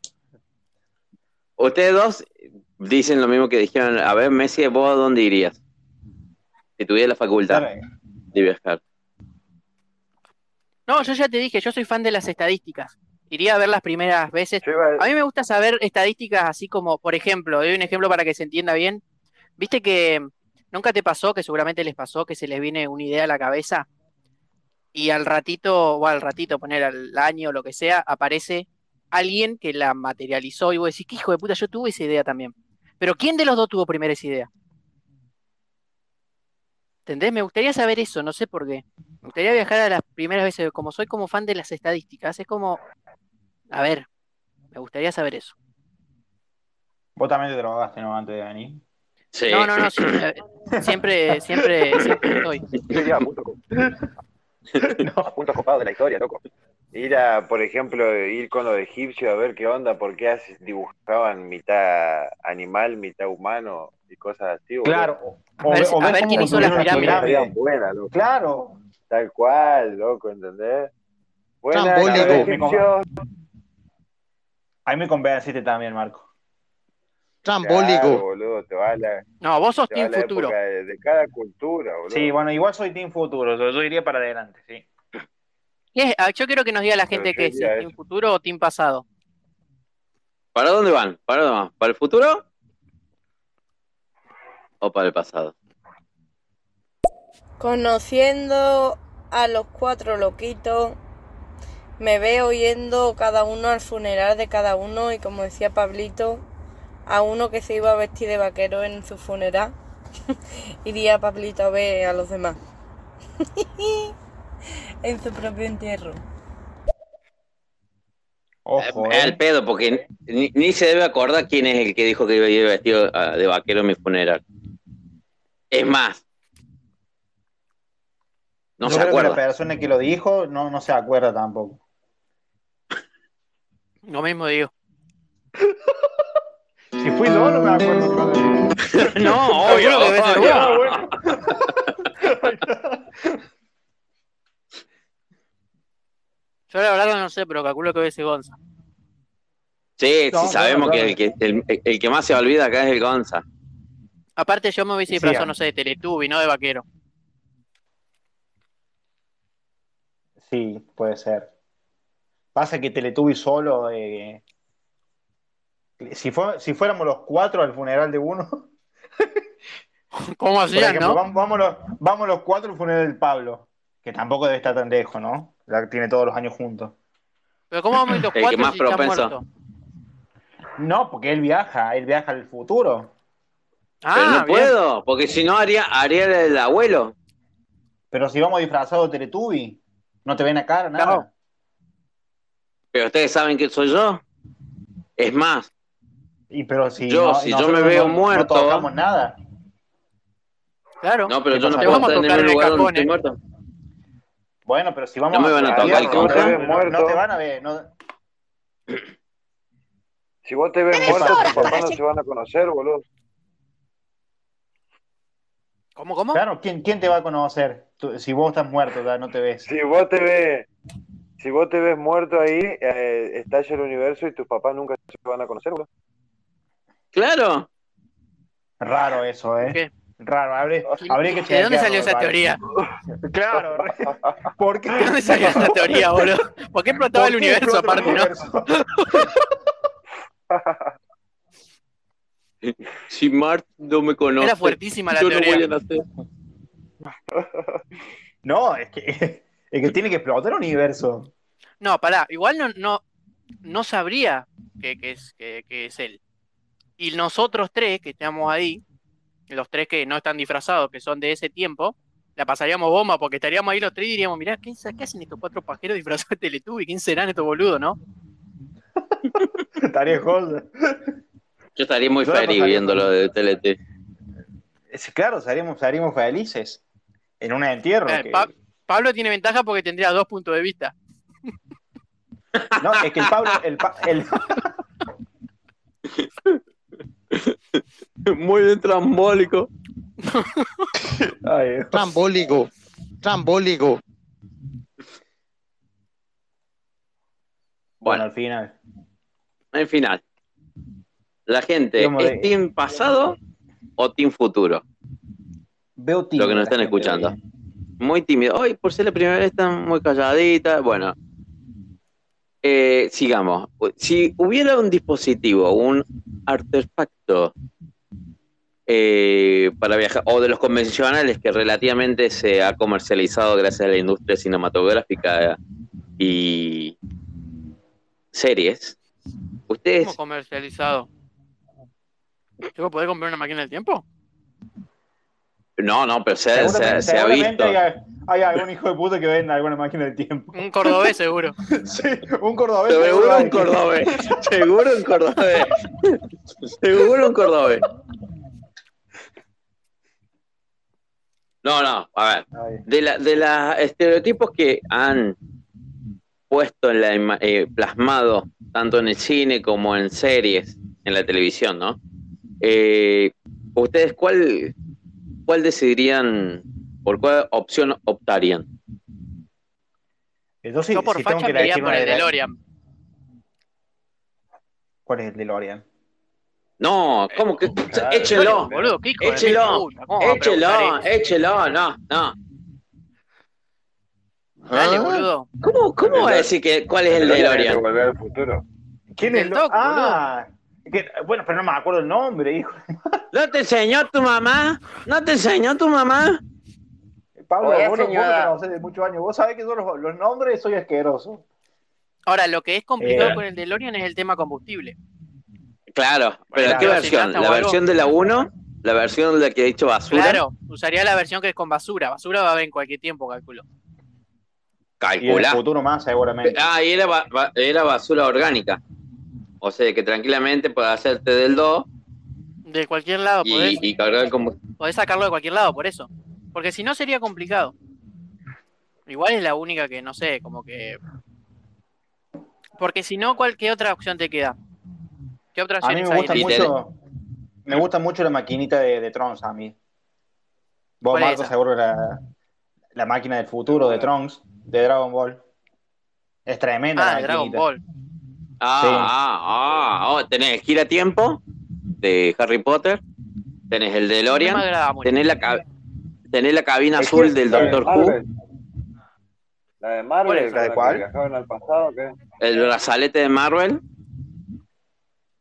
ustedes dos dicen lo mismo que dijeron. A ver, Messi, ¿vos a dónde irías? Si tuvieras la facultad de viajar. No, yo ya te dije, yo soy fan de las estadísticas. Iría a ver las primeras veces. A- A mí me gusta saber estadísticas así como, por ejemplo, doy un ejemplo para que se entienda bien. ¿Viste que nunca te pasó, que seguramente les pasó, que se les viene una idea a la cabeza y al ratito, o al ratito, poner al año o lo que sea, aparece alguien que la materializó y vos decís, que hijo de puta, yo tuve esa idea también. Pero ¿quién de los dos tuvo primero esa idea? ¿Entendés? Me gustaría saber eso, no sé por qué. Me gustaría viajar a las primeras veces, como soy como fan de las estadísticas, es como, a ver, me gustaría saber eso. Vos también te drogaste, ¿no? Antes de venir. Sí. No, no, no, sí, eh, siempre, siempre, siempre estoy. a punto, copado de la historia, loco. Ir a, por ejemplo, ir con los egipcios a ver qué onda, por qué dibujaban mitad animal, mitad humano y cosas así. Claro. A ver, a ver quién hizo las construyeron pirámides. Estarían buenas, loco. Claro. Tal cual, loco, ¿entendés? Buena, egipcios. Ahí me convenciste también, Marco. Claro, Trambólico. boludo, te va a la, No, vos sos te Team la Futuro. de, de cada cultura, boludo. Sí, bueno, igual soy Team Futuro, yo, yo iría para adelante, sí. Ah, Yo quiero que nos diga la gente qué es, si es Team. Futuro o Team Pasado. ¿Para dónde van? ¿Para dónde van? ¿Para el futuro? ¿O para el pasado? Conociendo a los cuatro loquitos, me veo yendo cada uno al funeral de cada uno y como decía Pablito, a uno que se iba a vestir de vaquero en su funeral, iría Pablito a ver a los demás. en su propio entierro. Ojo, Es eh. el pedo, porque ni, ni se debe acordar quién es el que dijo que iba a ir vestido ah, de vaquero en mi funeral. Es más, no Yo se creo que la acuerda. persona que lo dijo no, no se acuerda tampoco. Lo mismo digo. Si fui yo, no me acuerdo. No, obvio, ser obvio. Ah. Yo la verdad no sé, pero calculo que debe ser Gonza. Sí, No, sí, sabemos claro, que, el que el, el que más se olvida acá es el Gonza. Aparte yo me hubiese Sí, disfrazado, ah. no sé, de Teletubby, no de vaquero. Sí, puede ser. Pasa que Teletubby solo. eh, si, fue- si fuéramos los cuatro al funeral de uno, ¿Cómo hacían, ejemplo, no? vamos, vamos los, vamos los cuatro al funeral del Pablo, que tampoco debe estar tan lejos, ¿no? La tiene todos los años juntos. Pero ¿cómo vamos a ir los El que cuatro más si están propenso. muertos? No, porque él viaja, él viaja al futuro. Pero Ah, no bien. puedo, porque si no haría, haría el abuelo. Pero si vamos disfrazados de Teletubby, no te ven a cara, nada. Claro. Pero ustedes saben que soy yo. Es más, Y pero si Yo, no- si yo me veo no- muerto- no tocamos nada. Claro. no, pero ¿Qué yo no puedo Te vamos a estar en tocar un en el lugar donde cajón, estoy muerto. Bueno, pero si vamos No me van a al tocar, ¿cómo no, te no te van a ver. No, Si vos te ves muerto, tus papás no se van a conocer, boludo. ¿Cómo, cómo? claro, ¿quién, ¿quién te va a conocer? Tú- si vos estás muerto, no te ves. Si vos te ves, si vos te ves muerto ahí, eh, estalla el universo y tus papás nunca se van a conocer, boludo. Claro. Raro eso, ¿eh? ¿Qué? Raro, habría, habría que ¿De dónde salió esa ¿vale? teoría? Claro, ¿por qué? ¿De dónde salió esa teoría, boludo? ¿Por qué explotaba ¿Por el universo aparte, no? Si Mart no me conoce, Era fuertísima la yo no teoría. voy a nacer. No, es que, es que tiene que explotar el universo. No, pará, igual no, no, no sabría que, que es, que, que es él. Y nosotros tres que estamos ahí, los tres que no están disfrazados, que son de ese tiempo, la pasaríamos bomba porque estaríamos ahí los tres y diríamos, mirá, ¿qué, qué hacen estos cuatro pajeros disfrazados de Teletubby? ¿Quién serán estos boludos, no? Estaría joya. Yo estaría muy la feliz viéndolo de TLT. Es- Claro, estaríamos, estaríamos felices en un entierro. Eh, que- Pa- Pablo tiene ventaja porque tendría dos puntos de vista. No, es que el Pablo, el, Pa- el- Muy bien trambólico. Ay. Trambólico. Trambólico. bueno, Bueno, al final. al final. La gente, de- ¿es team pasado o team futuro? Veo Lo tímido que nos están escuchando. hoy. Muy tímido. Hoy, por ser la primera vez, están muy calladitas. Bueno, Eh, sigamos. Si hubiera un dispositivo, un artefacto eh, para viajar, o de los convencionales que relativamente se ha comercializado gracias a la industria cinematográfica y series, ustedes ¿Cómo comercializado? ¿Tengo que poder comprar una máquina del tiempo? No, no, pero se, ha- se ha- Seguramente, se ha seguramente visto. hay, hay algún hijo de puta que venda alguna máquina del tiempo. Un cordobés seguro. Sí, un cordobés. Seguro un cordobés. Seguro un cordobés. Seguro un cordobés. No, no, a ver. De, la, de los estereotipos que han puesto en la eh, plasmado tanto en el cine como en series, en la televisión, ¿no? Eh, ¿Ustedes cuál, cuál decidirían, por cuál opción optarían? Yo, sí- Yo por tengo facha que por el de DeLorean. ¿Cuál es el DeLorean? No, ¿cómo que? Claro, échelo, Boludo, de échelo, mil puta, ¿cómo va a échelo, échelo, no, no. Dale, Ah, boludo. ¿Cómo, cómo va a decir que cuál es el DeLorean? volver al futuro. ¿Quién es? Doc, ah, que- bueno, pero no me acuerdo el nombre, hijo. ¿No te enseñó tu mamá? ¿No te enseñó tu mamá? Pablo, Oye, vos, no- vos no señora. conocés de muchos años. Vos sabés que son los, los nombres soy asqueroso. Ahora, lo que es complicado Eh. con el DeLorean es el tema combustible. Claro, pero ¿qué si versión? ¿La algo. versión de la 1? ¿La versión de la que he dicho basura? Claro, usaría la versión que es con basura. Basura va a haber en cualquier tiempo, calculo. Y en el Calcula. futuro más, seguramente. Ah, y era, ba- ba- era basura orgánica. O sea, que tranquilamente puedes hacerte del 2 De cualquier lado, podés, y, y cargar el combustible. podés sacarlo de cualquier lado, por eso. Porque si no sería complicado. Igual es la única que, no sé, como que... Porque si no, ¿cuál, ¿qué otra opción te queda? ¿Qué otra A mí opción me gusta mucho, me gusta mucho la maquinita de, de Trunks a mí. Vos, ¿Cuál es Marco, esa? seguro la, la máquina del futuro de Trunks, de Dragon Ball. Es tremenda Ah, la de Dragon. Ball. Ah, Sí. ah, ah, oh, tenés Gira Tiempo de Harry Potter, tenés el agrada mucho. tenés la, ca- tenés la cabina azul del de Doctor Who. La de Marvel. ¿La de cuál? al pasado, ¿qué? el brazalete de Marvel.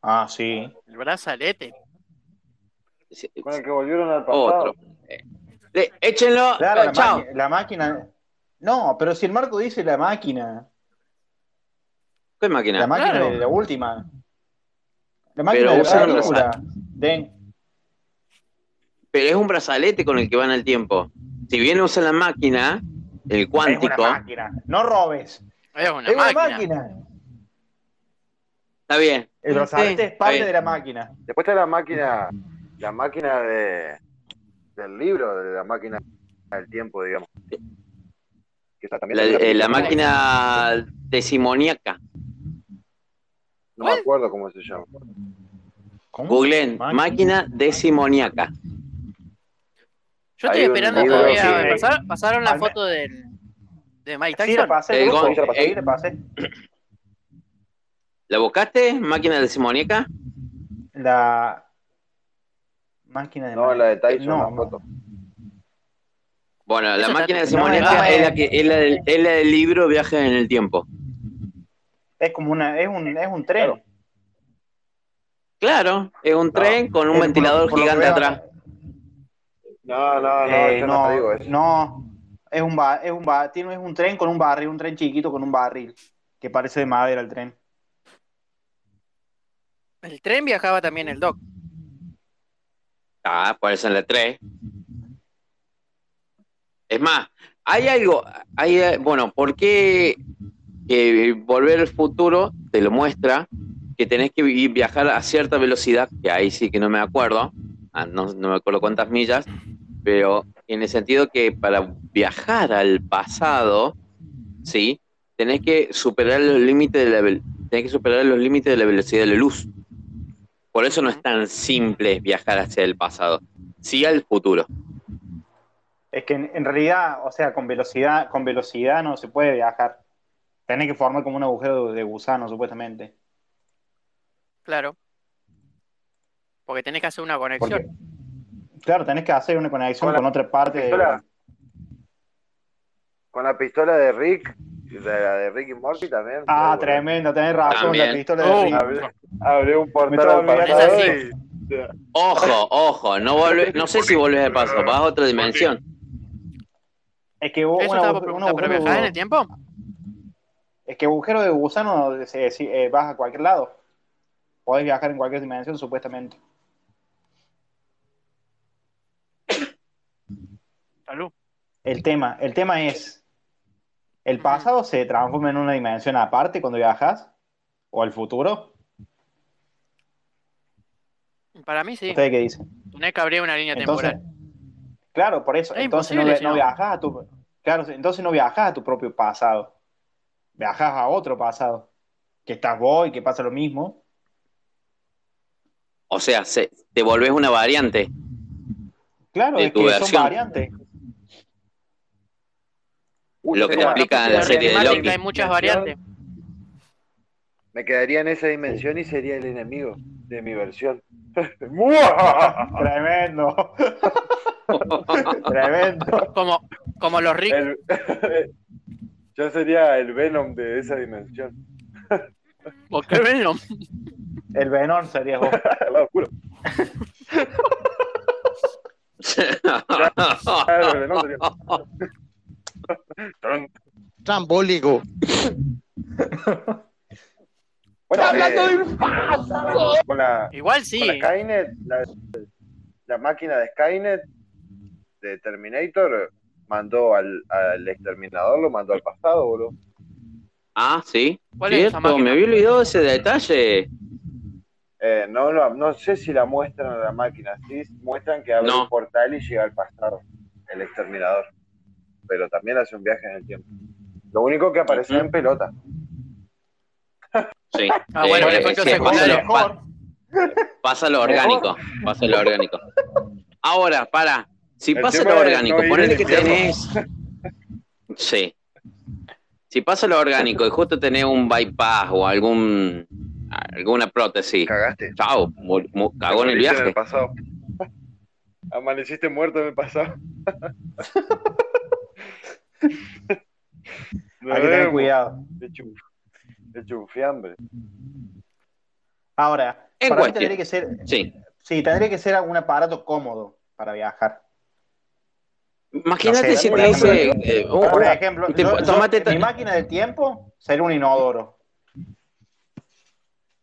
Ah, sí. El brazalete. Con el que volvieron al pasado. Otro. Eh, échenlo, Claro, eh, la, chao. la máquina. No, pero si el Marco dice la máquina. ¿Qué máquina? La máquina Claro. de la última. La máquina Pero de la el película. Den. Pero es un brazalete con el que van al tiempo. Si bien usa la máquina, el Es cuántico, una máquina. No robes. Es una es una máquina. máquina. está bien. El brazalete Sí, es parte de la máquina. Después está la máquina, la máquina de, del libro, de la máquina del tiempo, digamos. Que esa también La, eh, la máquina decimoníaca. No me acuerdo cómo se llama. ¿Cómo? Googleen, Máquina. máquina decimoníaca. Yo estoy esperando todavía. ¿Pasaron, pasaron la Al foto del, de Mike Sí, la Tyson? pasé, El gon- Sí, la pasé, la pasé. ¿La buscaste? ¿Máquina decimoníaca? La máquina de No, la de Tyson, No, la foto. Bueno, la está- máquina no, decimoníaca no, es, eh. la que, es, la del, es la del libro Viaje en el Tiempo. Es como una, es un, es un tren. Claro, es un tren con un ventilador por- gigante atrás. No, no, no, Eh, yo no, no, te digo eso. no, es un ba- es un ba- tiene es un tren con un barril, un tren chiquito con un barril que parece de madera el tren. El tren viajaba también el Doc. Ah, por eso en la 3. Es más, hay algo, hay, eh, bueno, ¿por qué que Volver al Futuro te lo muestra que tenés que vi- viajar a cierta velocidad, que ahí sí que no me acuerdo, ah, no, no me acuerdo cuántas millas, pero en el sentido que para viajar al pasado, ¿sí? Tenés que superar los límites de la, tenés que superar los límites de la velocidad de la luz. Por eso no es tan simple viajar hacia el pasado, sí al futuro. Es que en, en realidad, o sea, con velocidad, con velocidad no se puede viajar. Tenés que formar como un agujero de gusano, supuestamente. Claro. Porque tenés que hacer una conexión. Porque, claro, tenés que hacer una conexión Con con, la otra parte de, pistola. Con la pistola de Rick, de la de Rick y Morty también. Ah, tremendo, tenés razón, También. la pistola de Oh. Rick. Abrió, abrió un portal al y... Ojo, ojo, no volve, no sé si volvés al paso, vas a otra dimensión. Es que vos- Eso un estaba por agujero- un preguntar, ¿pero agujero- viajás en el tiempo? Es que agujero de gusano se- se- eh, vas a cualquier lado. Podés viajar en cualquier dimensión, supuestamente. Salud. El tema, el tema es, ¿el pasado se transforma en una dimensión aparte cuando viajas? ¿O el futuro? Para mí sí. ¿Ustedes qué dicen? Tenés que abrir una línea Entonces, temporal. claro, por eso. Es entonces no no. viajas a tu, claro, entonces no viajas a tu propio pasado. Viajas a otro pasado, que estás vos y que pasa lo mismo. O sea, se- te volvés una variante. Claro, De es tu que versión. son variantes. Lo que explica la serie de Loki. hay muchas variantes. Me quedaría en esa dimensión y sería el enemigo de mi versión. Tremendo. Tremendo. Como, como los ricos. El- Yo sería el Venom de esa dimensión. ¿Por qué Venom? El Venom sería vos. Lo juro. Claro, el Venom sería. Trambólico. Bueno, hablando eh, de con la, Igual con sí. la Skynet, la, la máquina de Skynet de Terminator mandó al, al exterminador, lo mandó al pasado, boludo. Ah, sí. ¿Cuál es esa Cierto, máquina? me había olvidado ese detalle. Eh, no, no, no sé si la muestran a la máquina, sí muestran que abre No. un portal y llega al pasado, el exterminador. Pero también hace un viaje en el tiempo. Lo único que aparece en pelota. Sí. Ah, bueno, efecto sí, pasa, pasa lo orgánico. Pasa lo orgánico. Ahora, para. Si El pasa lo orgánico, no ponele que tenés. Sí. Si pasa lo orgánico y justo tenés un bypass o algún alguna prótesis, Cagaste. chao, mu- mu- cagó en el viaje. pasado. Amaneciste muerto en el pasado. Hay que tener cuidado. De chuf- de chufiambre. Ahora, En para mí tendría que ser, Sí. sí, tendría que ser algún aparato cómodo para viajar. Imagínate No sé, si por te dice. ejemplo, eh, un- Por ejemplo, te- yo- yo- tomate ta- mi máquina del tiempo sería un inodoro.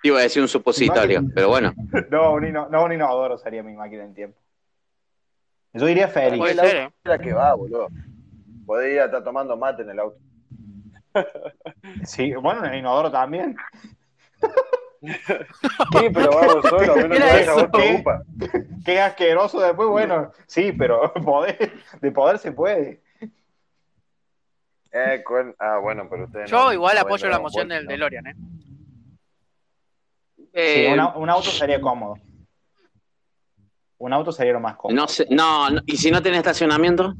iba a decir un supositorio, pero bueno. No, un, ino- no, un inodoro sería mi máquina del tiempo. Yo iría feliz. Puede ser, ¿eh? es la que va, boludo. Podés ir a estar tomando mate en el auto. Sí, bueno, en el inodoro también. Sí, pero vamos solo, menos que eso. vos preocupa. Qué asqueroso después, bueno, sí, pero poder, de poder se puede. Eh, con- Ah, bueno, pero ustedes Yo no- igual no apoyo la moción del. DeLorean, ¿eh? Sí, Eh, un, au- un auto sería cómodo. Un auto sería lo más cómodo. no sé, no, no, ¿y si no tenés estacionamiento?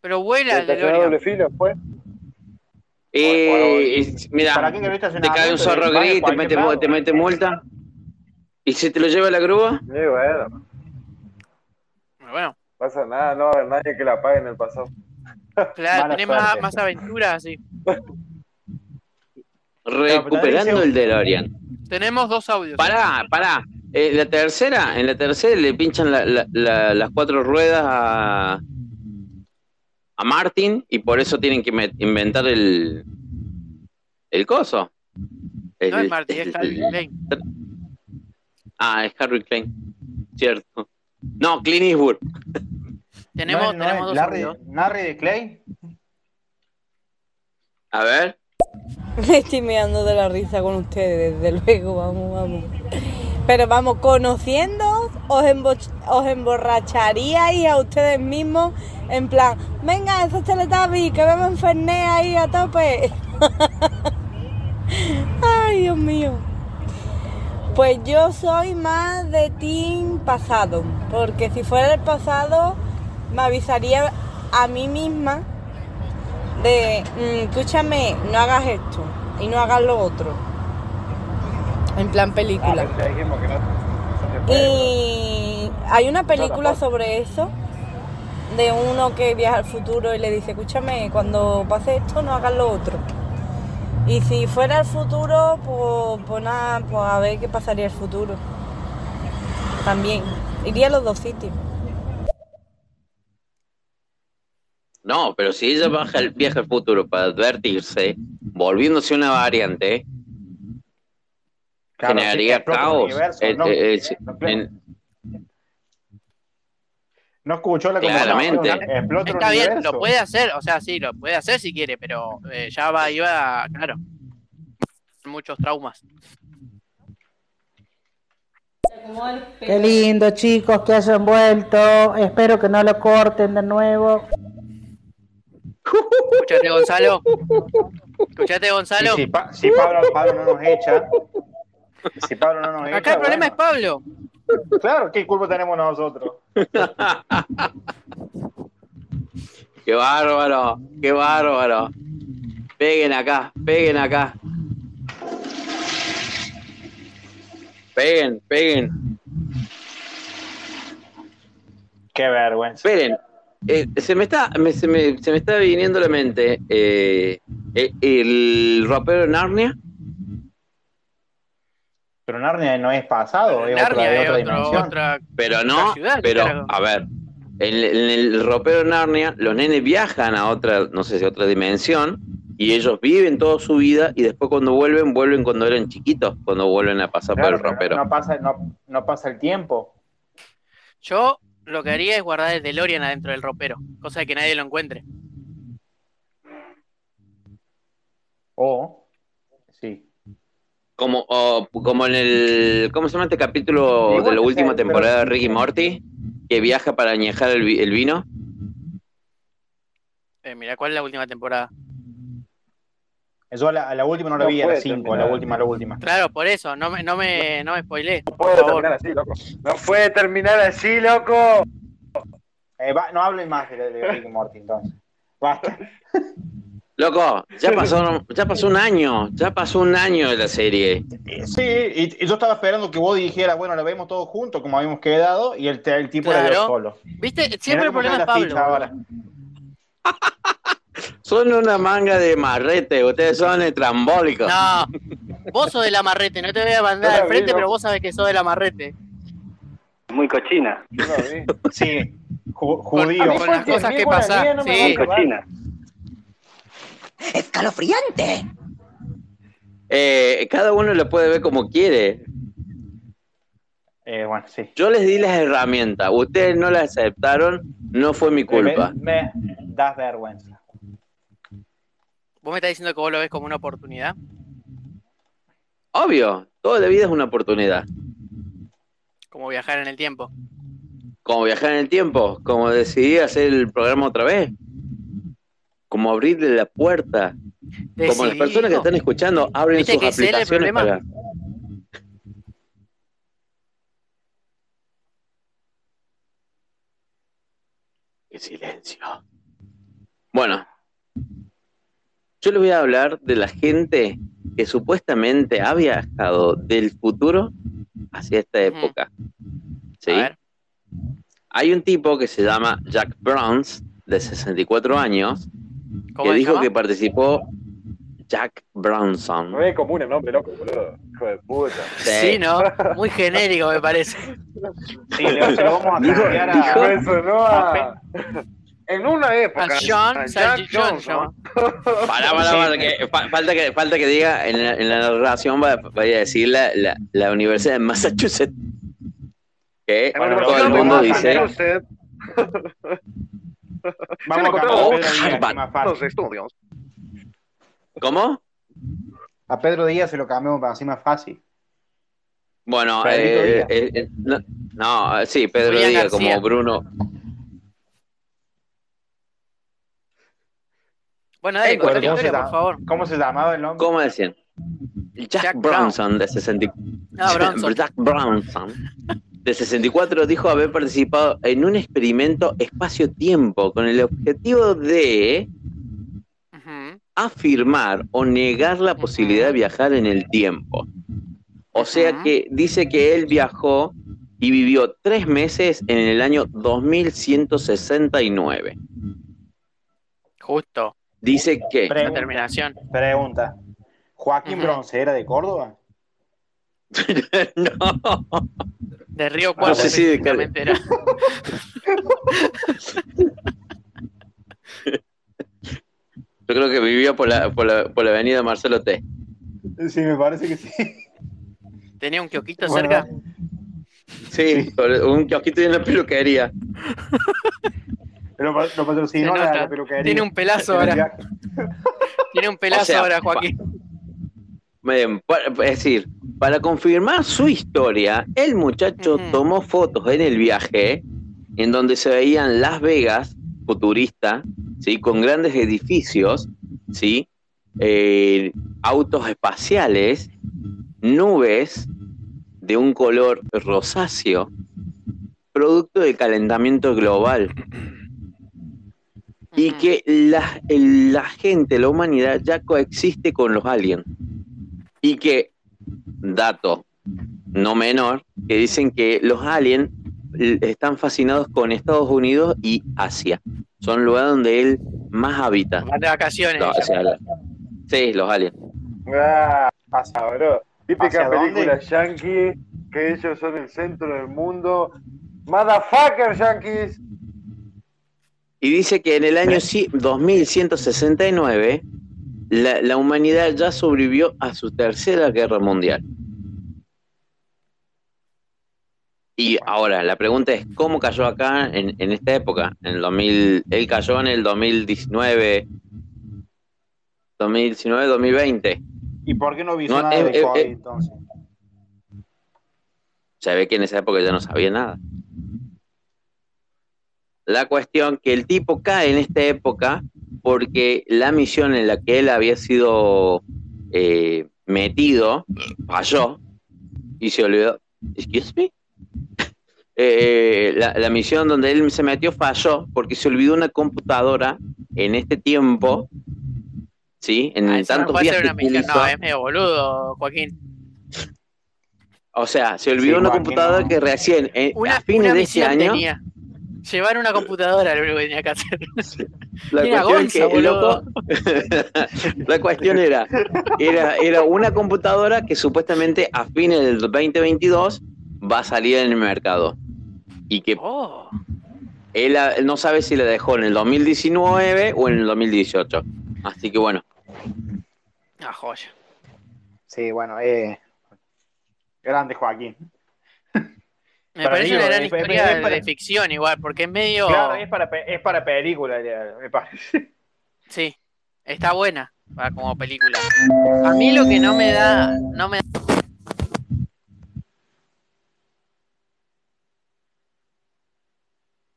Pero vuela el ¿Estacionado doble DeLorean. filo, pues? Eh, mira, ¿Para qué querés te cae un zorro a gris, te mete, lado. te mete multa. ¿Y si te lo lleva la grúa? Sí, bueno, Bueno, pasa nada, no va a haber nadie que la pague en el pasado. claro, tenés más, aventuras así. Recuperando el DeLorean. Tenemos dos audios. Pará, pará. Eh, la tercera, en la tercera le pinchan la- la- la- las cuatro ruedas a, a Martin y por eso tienen que inventar el el coso. El- No es Marty, es el- Calvin Klein. Ah, es Harry Klein. Cierto. No, Clint Eastwood. Tenemos, ¿No es- no es tenemos dos. Larry de Clay? A ver. Me estoy meando de la risa con ustedes, desde luego, vamos, vamos. Pero vamos, conociendo, os, os emborracharíais a ustedes mismos en plan, venga, esos teletubbies, que vemos Fernet ahí a tope. Ay, Dios mío. Pues yo soy más de team pasado, porque si fuera el pasado, me avisaría a mí misma de, "Mm, escúchame, no hagas esto y no hagas lo otro. En plan película. Y hay una película sobre eso, de uno que viaja al futuro y le dice, escúchame, cuando pase esto no hagas lo otro. Y si fuera el futuro, pues, pues nada, pues a ver qué pasaría el futuro. También. Iría a los dos sitios. No, pero si ella baja el viaje al futuro para advertirse, volviéndose una variante, Claro, generaría caos. universo, Eh, no- eh, no- en- No escuchó la Claramente. explota Está bien, universo. lo puede hacer, o sea, sí, lo puede hacer si quiere, pero eh, ya va, iba, claro. Muchos traumas. Qué lindo, chicos, que hayan vuelto. Espero que no lo corten de nuevo. Escuchate, Gonzalo. Escuchate, Gonzalo. Y si, Pa- si Pablo, Pablo no nos echa, si Pablo no nos echa, Acá el problema bueno, es Pablo. claro, ¿qué culpa tenemos nosotros? Qué bárbaro, qué bárbaro. Peguen acá, peguen acá. Peguen, peguen. Qué vergüenza. Esperen. eh, se, me está, me- se, me, se me está viniendo a la mente eh, eh, el ropero de Narnia. Pero Narnia no es pasado, es otra, Narnia es es otra dimensión. otra. Pero Otra no, ciudad, ¿qué pero a ver, en, en el ropero de Narnia, los nenes viajan a otra, no sé si a otra dimensión, y ellos viven toda su vida, y después cuando vuelven, vuelven cuando eran chiquitos, cuando vuelven a pasar Claro, por el pero ropero. no, pasa, no, no pasa el tiempo. Yo lo que haría es guardar el DeLorean adentro del ropero, cosa de que nadie lo encuentre. O, sí. Como, o- como en el, ¿cómo se llama este capítulo Igual de la última sea, pero- temporada de Ricky Morty? Que viaja para añejar el, vi- el vino. Eh, mira, ¿cuál es la última temporada? Yo a la, a la última no la No vi, a la puede 5, a terminar la última, a la última. Claro, por eso, no me, no me, no me spoilé. No puede favor. terminar así, loco. No puede terminar así, loco. Eh, va- no hablen más de, de Rick y Morty, entonces. Basta. Loco, ya pasó, ya pasó un año, ya pasó un año de la serie. Sí, y, y yo estaba esperando que vos dijeras, bueno, la vemos todos juntos, como habíamos quedado, y el, el tipo la vio Claro. solo. ¿Viste? Siempre el problema es la Pablo. ahora. Son una manga de marrete, ustedes son estrambólicos. No, vos sos del amarrete, no te voy a mandar la al frente, vi, ¿no? pero vos sabés que sos del amarrete. Muy cochina. Sí, Con, judío. con las cosas que pasan. Muy Sí, cochina. ¡Escalofriante! Eh, cada uno lo puede ver como quiere. Eh, bueno, sí. Yo les di las herramientas, ustedes no las aceptaron, no fue mi culpa. Me, me das vergüenza. vos me estás diciendo que vos lo ves como una oportunidad. Obvio, toda la vida es una oportunidad. Como viajar en el tiempo. Como viajar en el tiempo, como decidir hacer el programa otra vez, como abrirle la puerta, como las personas que están escuchando abren ¿Viste sus el aplicaciones para... Qué silencio. Bueno, yo les voy a hablar de la gente que supuestamente ha viajado del futuro hacia esta época. ¿Sí? A ver. Hay un tipo que se llama Jack Browns, de 64 años, ¿Cómo que dijo llama? que participó Jack Brownson. No es común el nombre, loco, boludo. Hijo de puta. Sí, ¿no? Muy genérico me parece. Sí, le, vamos a Dijo- cambiar dijo- a. Me sonó a... En una época. A John a Jack John. Pará, pará, pará, que fa- falta que falta que diga en la, en la narración va, vaya a decir la, la, la Universidad de Massachusetts. Que En Bueno, todo el mundo dice Massachusetts, Vamos a cambiar a Pedro Díaz, que Harvard. es más los fácil. estudios. ¿Cómo? A Pedro Díaz se lo cambiamos para así más fácil. Bueno, eh, eh, eh, no, no, sí, Pedro Julián Díaz García. como Bruno. Bueno, dale, Eh, la ¿Cómo se, historia, por favor. ¿Cómo se llamaba el nombre? ¿Cómo decían? Jack, Jack Brownson de 64. Ah, Bronson. Jack Brownson de 64 dijo haber participado en un experimento espacio-tiempo con el objetivo de afirmar o negar la posibilidad de viajar en el tiempo. O sea que dice que él viajó y vivió tres meses en el año 2169. Justo, Dice que la Pregunta, terminación. pregunta. ¿Joaquín. Bronce era de Córdoba? no, De Río Cuarto sé si de era. yo creo que vivió por la, por la, por la avenida Marcelo T. Sí, me parece que sí. Tenía un kiosquito Bueno, cerca. Sí, un kiosquito y una peluquería. Lo, lo patrocinó la, peluquería. Tiene un pelazo ahora. Tiene un pelazo O sea, ahora, Joaquín. Pa- Es decir, para confirmar su historia, el muchacho tomó fotos en el viaje en donde se veían Las Vegas, futurista, ¿sí? Con grandes edificios, ¿sí? Eh, autos espaciales, nubes de un color rosáceo, producto del calentamiento global. Y que la, la gente, la humanidad, ya coexiste con los aliens. Y que, dato no menor, que dicen que los aliens están fascinados con Estados Unidos y Asia. Son lugares donde él más habita. De vacaciones. No, o sea, la- sí, los aliens. Ah, bro. Típica ¿Hacia película dónde? yankee, que ellos son el centro del mundo. Motherfucker, yankees. Y dice que en el año ci- 2169 la, la humanidad ya sobrevivió a su tercera guerra mundial. Y ahora, la pregunta es, ¿cómo cayó acá en, en esta época? En el 2000, él cayó en el 2019, 2019, 2020. ¿Y por qué no No, nada eh, de eh, COVID eh. entonces? Se ve que en esa época ya no sabía nada. La cuestión que el tipo cae en esta época porque la misión en la que él había sido eh, metido falló y se olvidó. Excuse me. Eh, la, la misión donde él se metió falló porque se olvidó una computadora en este tiempo, ¿sí? En Ah, no tantos puede días una misión, utilizó. no, es medio boludo, Joaquín. O sea, se olvidó Sí, una Joaquín, computadora no. que recién eh, Una, a fines una de este año tenía. Llevar una computadora, lo único que tenía que hacer. La que loco, cuestión era, era, era una computadora que supuestamente a fines del 2022 va a salir en el mercado. Y que Oh, él, ah, él no sabe si la dejó en el 2019 o en el 2018. Así que bueno, ah, joya. Sí, bueno, eh, grande Joaquín. Me parece una gran es- es- historia es para- de ficción igual, porque es medio... Claro, es para, pe- es para película, me parece. Sí, está buena para como película. A mí lo que no me da, no me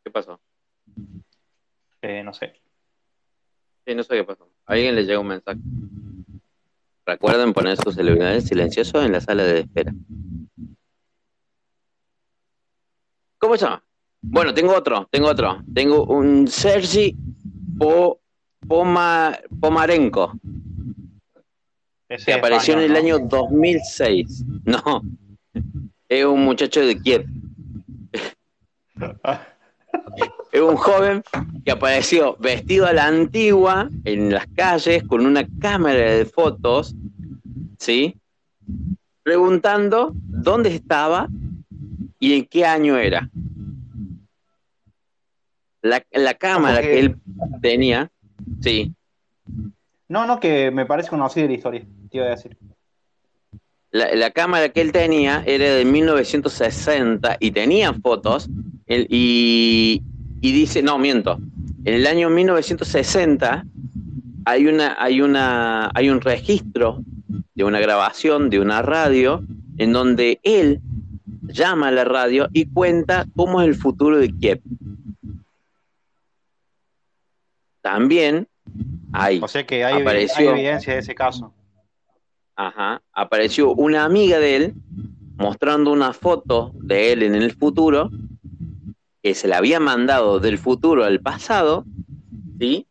¿qué pasó? Eh, no sé. Sí, no sé qué pasó. A alguien le llega un mensaje. Recuerden poner sus celulares silenciosos en la sala de espera. ¿Cómo se llama? Bueno, tengo otro, tengo otro. Tengo un Sergi Po- Poma- Pomarenko, Ese que apareció en el español, año 2006. No, es un muchacho de Kiev. Es un joven que apareció vestido a la antigua en las calles con una cámara de fotos, ¿sí? Preguntando dónde estaba y en qué año era. La, la cámara que él tenía, sí, No, no, que me parece conocida la historia, te iba a decir. la, la cámara que él tenía era de 1960 y tenía fotos él- y, y dice, no, miento, en el año 1960 hay, una, hay, una, hay un registro de una grabación de una radio en donde él llama a la radio y cuenta cómo es el futuro de Kiev. También hay, O sea que hay, Apareció. hay evidencia de ese caso. Ajá, apareció una amiga de él mostrando una foto de él en el futuro que se la había mandado del futuro al pasado, ¿sí?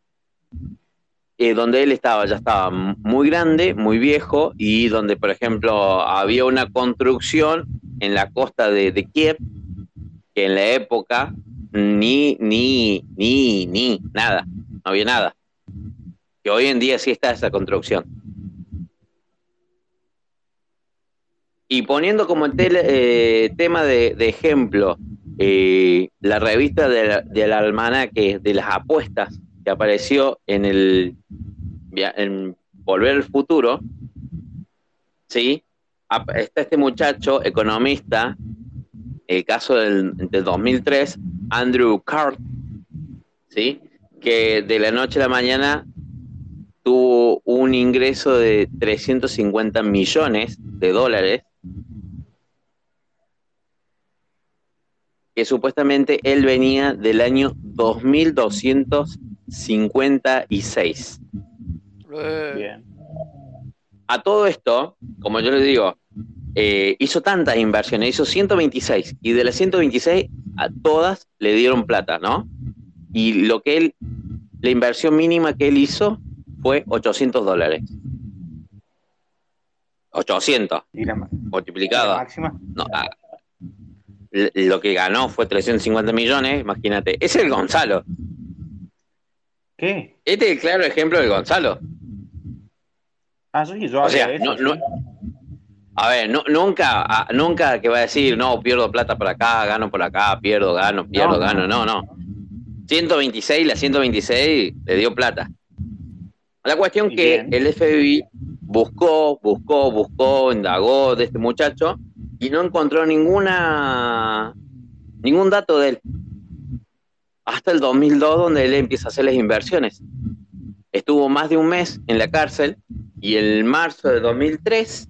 Eh, donde él estaba, ya estaba muy grande, muy viejo, y donde, por ejemplo, había una construcción en la costa de, Kiev, que en la época ni, ni, ni, ni, nada, no había nada. Que hoy en día sí está esa construcción. Y poniendo como tel- eh, tema de, ejemplo eh, la revista de del almanaque de las apuestas que apareció en el Volver al Futuro, ¿sí? Está este muchacho economista, el caso del, del 2003, Andrew Cart, ¿sí? Que de la noche a la mañana tuvo un ingreso de 350 millones de dólares que supuestamente él venía del año 2200 356. Eh, Bien. A todo esto, como yo les digo, eh, hizo tantas inversiones, hizo 126, y de las 126 a todas le dieron plata, ¿no? Y lo que él, la inversión mínima que él hizo fue 800 dólares. 800 ¿Y la, ma- multiplicado. la máxima? No, ah, lo que ganó fue 350 millones, imagínate. Ese es el Gonzalo. ¿Qué? Este es el claro ejemplo del Gonzalo. Ah, sí, yo O sea, eso, no- no- a ver, no- nunca, nunca que va a decir, no, pierdo plata por acá, gano por acá, pierdo, gano, pierdo, No, gano. No, no. 126, la 126 le dio plata. La cuestión Y que bien. el FBI buscó, buscó, buscó, indagó de este muchacho y no encontró ninguna ningún dato de él. Hasta el 2002 donde él empieza a hacer las inversiones. Estuvo más de un mes en la cárcel y en marzo de 2003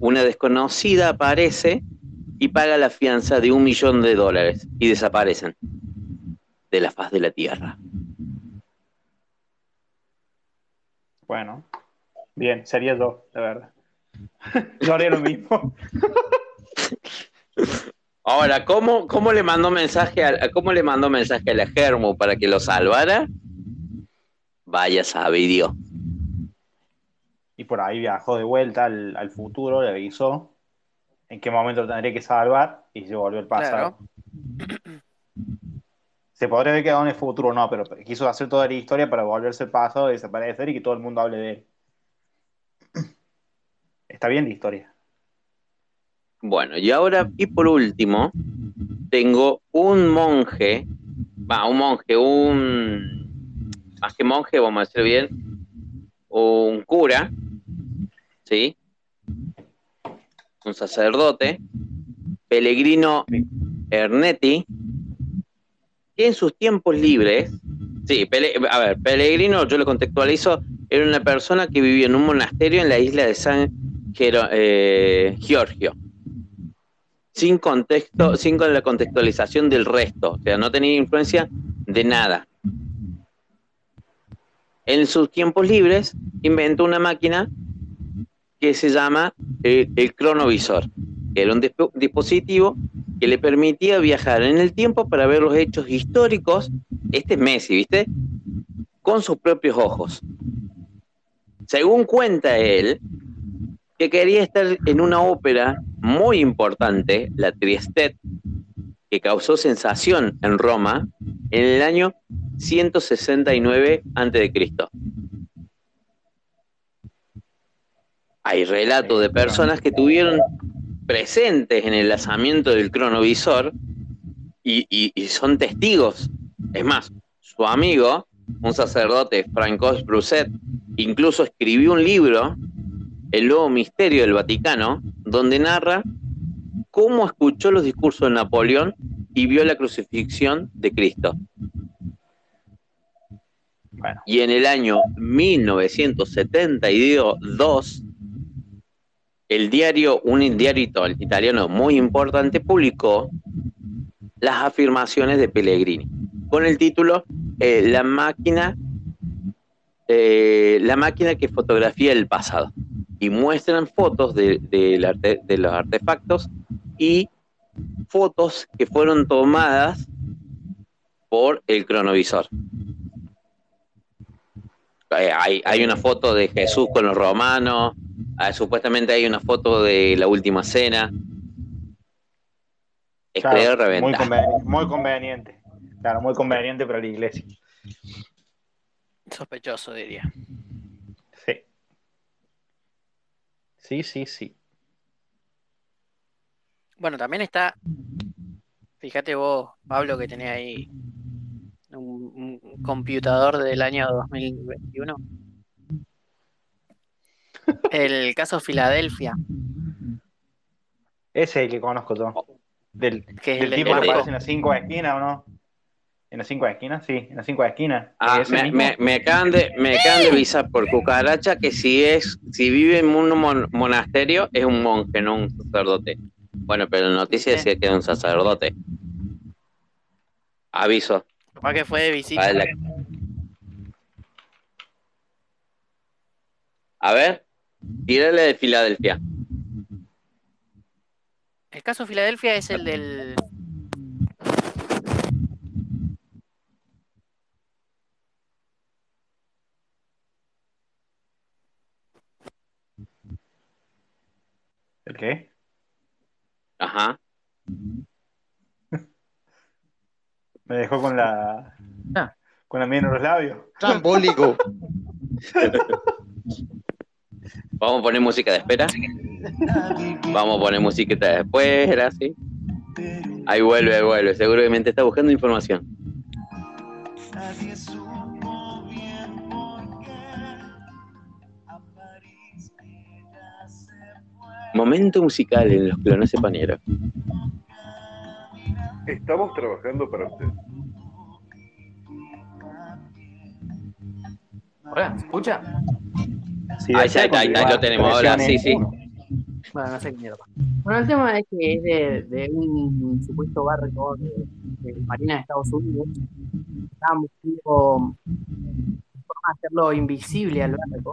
una desconocida aparece y paga la fianza de un millón de dólares y desaparecen de la faz de la tierra. Bueno, bien, sería yo, la verdad. yo haría lo mismo. Ahora, ¿cómo, cómo le mandó mensaje a, cómo le mandó mensaje a la Germo para que lo salvara? Vaya sabe Dios. Y por ahí viajó de vuelta al, al futuro, le avisó en qué momento lo tendría que salvar y se volvió al pasado. Se podría haber quedado en el futuro, no, pero quiso hacer toda la historia para volverse al pasado, desaparecer y que todo el mundo hable de él. Está bien la historia. Bueno, y ahora, y por último, tengo un monje, va, un monje, un, más que monje, vamos a decir bien, un cura, ¿sí? Un sacerdote, Pellegrino Ernetti, que en sus tiempos libres, sí, a ver, Pellegrino, yo lo contextualizo, era una persona que vivía en un monasterio en la isla de San eh, Giorgio sin contexto, sin la contextualización del resto, o sea, no tenía influencia de nada. En sus tiempos libres inventó una máquina que se llama eh, el cronovisor, que era un dispo- dispositivo que le permitía viajar en el tiempo para ver los hechos históricos, este es Messi, ¿viste? Con sus propios ojos. Según cuenta él, que quería estar en una ópera muy importante, la Triestet, que causó sensación en Roma en el año 169 a.C. Hay relatos de personas que tuvieron presentes en el lanzamiento del cronovisor y, y- son testigos. Es más, su amigo, un sacerdote, Francois Brousset, incluso escribió un libro el nuevo misterio del Vaticano, donde narra cómo escuchó los discursos de Napoleón y vio la crucifixión de Cristo. Bueno, Y en el año 1972, el diario, un diario italiano muy importante, publicó las afirmaciones de Pellegrini, con el título eh, La máquina, eh, la máquina que fotografía el pasado. Y muestran fotos de, del arte- de los artefactos y fotos que fueron tomadas por el cronovisor. Eh, Hay, hay una foto de Jesús con los romanos, ah, supuestamente hay una foto de la última cena. Es claro, creer muy, reventar. conveniente, muy conveniente. Claro, muy conveniente para la iglesia. Sospechoso, diría. Sí. Sí, sí, sí. Bueno, también está, fíjate vos, Pablo, que tenés ahí un, un computador del año 2021. El caso Filadelfia, Ese es el que conozco yo. Del, que es del el tipo que del aparece en las cinco esquinas, ¿o no? En las cinco esquinas, sí, en las cinco esquinas. Ah, me, me, me, acaban de, me acaban de avisar por cucaracha que si es, si vive en un monasterio, es un monje, no un sacerdote. Bueno, pero la noticia decía que era un sacerdote. Aviso. Capaz que fue de visita. A ver, tírale de Filadelfia. El caso Filadelfia es el del ¿El qué? Ajá. Me dejó con la. Ah. Con la miel en los labios. Trambólico. Vamos a poner música de espera. Vamos a poner música de espera, sí. Ahí vuelve, ahí vuelve. Seguramente está buscando información. Momento musical en los clones sepaneros. Estamos trabajando para usted. Hola, ¿se escucha? Sí, Ahí está, ahí está, lo tenemos. Hola, sí, sí. Uno. Bueno, no sé qué mierda. Bueno, el tema es que es de, de un supuesto barco de, de Marina de Estados Unidos. Estaban buscando forma de hacerlo invisible al barco.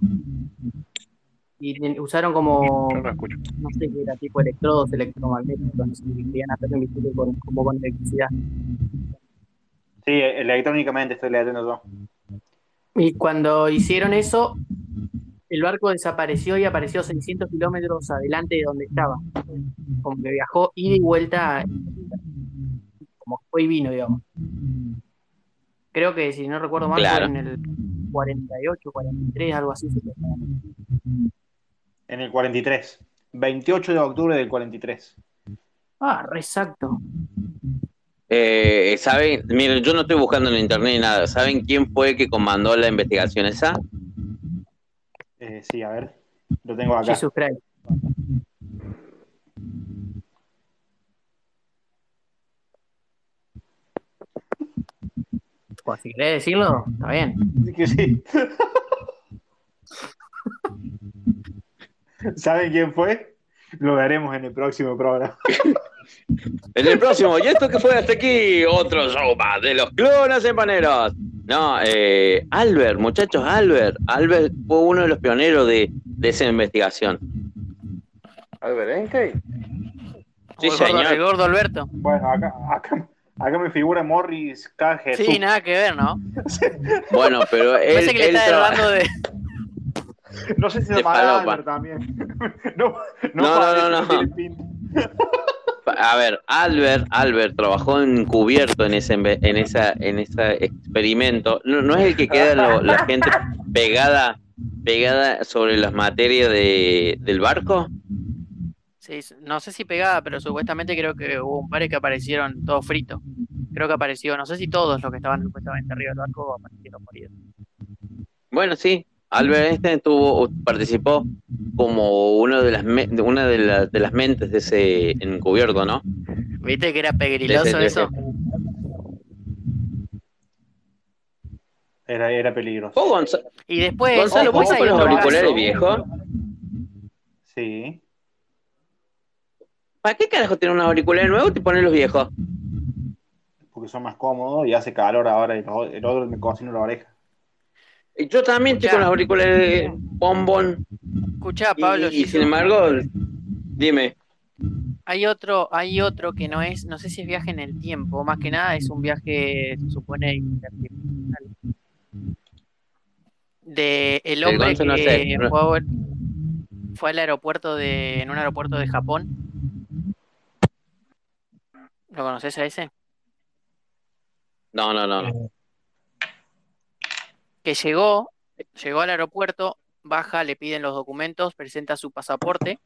Y usaron como, No lo escucho. no sé qué era, tipo electrodos electromagnéticos, no sé, que querían hacerlo invisible con, como con electricidad. Sí, electrónicamente estoy leyendo yo. Y cuando hicieron eso, el barco desapareció y apareció 600 kilómetros adelante de donde estaba. Como que viajó ida y vuelta, como que fue y vino, digamos. Creo que, si no recuerdo mal, Claro. fue en el 48, 43, algo así. En el 43. 28 de octubre del 43. Ah, re exacto. Eh, ¿Saben? Miren, yo no estoy buscando en internet ni nada. ¿Saben quién fue que comandó la investigación esa? Eh, sí, a ver. Lo tengo acá. Jesus Christ. Pues si querés decirlo, está bien. Sí que sí. ¿Saben quién fue? Lo veremos en el próximo programa. En el próximo, y esto que fue hasta aquí, otro show más de los clones empaneros. No, eh, Albert, muchachos, Albert. Albert fue uno de los pioneros de, de esa investigación. Albert Einstein. Sí, el gordo- señor. El gordo Alberto. Bueno, acá, acá, acá me figura Morris. Jesús. Sí, nada que ver, ¿no? Bueno, pero él, Parece que le está traba- de. No sé si se De. Albert también. No, no, No, no, no, no. A ver, Albert, Albert trabajó encubierto en ese en esa en ese experimento. No, no es el que queda lo- la gente pegada pegada sobre las materias de, del barco. Sí, no sé si pegada, pero supuestamente creo que hubo un par que aparecieron todos fritos. Creo que apareció, no sé si todos los que estaban supuestamente arriba del barco aparecieron moridos. Bueno, sí, Albert Einstein tuvo, participó como uno de las me- de una de, la- de las mentes de ese encubierto, ¿no? ¿Viste que era de eso? Era, era peligroso. ¿Vos, Gonza- Y después, Gonzalo, ¿vos con los auriculares caso. viejos? Sí. ¿Para qué carajo tener unos auriculares nuevos y te pones los viejos? Porque son más cómodos y hace calor ahora y el otro me cocina la oreja. Y Yo también estoy Escuchá. con los auriculares bombón. Escuchá, Y, Pablo, y si sin embargo, dime. hay otro, hay otro que no es, no sé si es viaje en el tiempo, más que nada es un viaje, se supone, interdimensional. De el El hombre no que sé, no- fue, al aeropuerto de, en un aeropuerto de Japón. ¿Lo conoces a ese? No, no, no. no. Que llegó, llegó al aeropuerto, baja, le piden los documentos, presenta su pasaporte.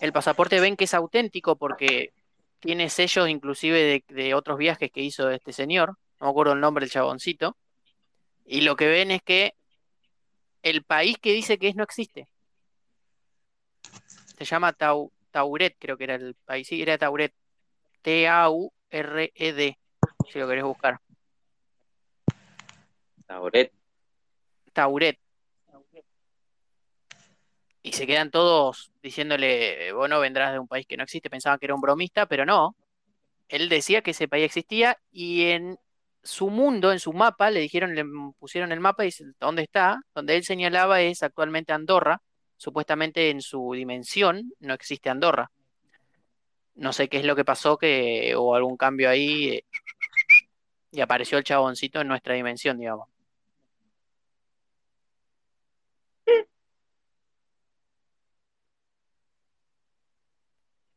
El pasaporte ven que es auténtico porque tiene sellos inclusive de, otros viajes que hizo este señor, no me acuerdo el nombre del chaboncito, y lo que ven es que el país que dice que es no existe. Se llama Tau- Tauret, creo que era el país, sí, era Tauret. T-A-U-R-E-D, si lo querés buscar. Tauret. Tauret. Y se quedan todos diciéndole, vos no vendrás de un país que no existe, pensaban que era un bromista, pero no. Él decía que ese país existía y en su mundo, en su mapa, le dijeron, le pusieron el mapa y dice, ¿dónde está? Donde él señalaba es actualmente Andorra. Supuestamente en su dimensión no existe Andorra. No sé qué es lo que pasó, que hubo algún cambio ahí eh, y apareció el chaboncito en nuestra dimensión, digamos.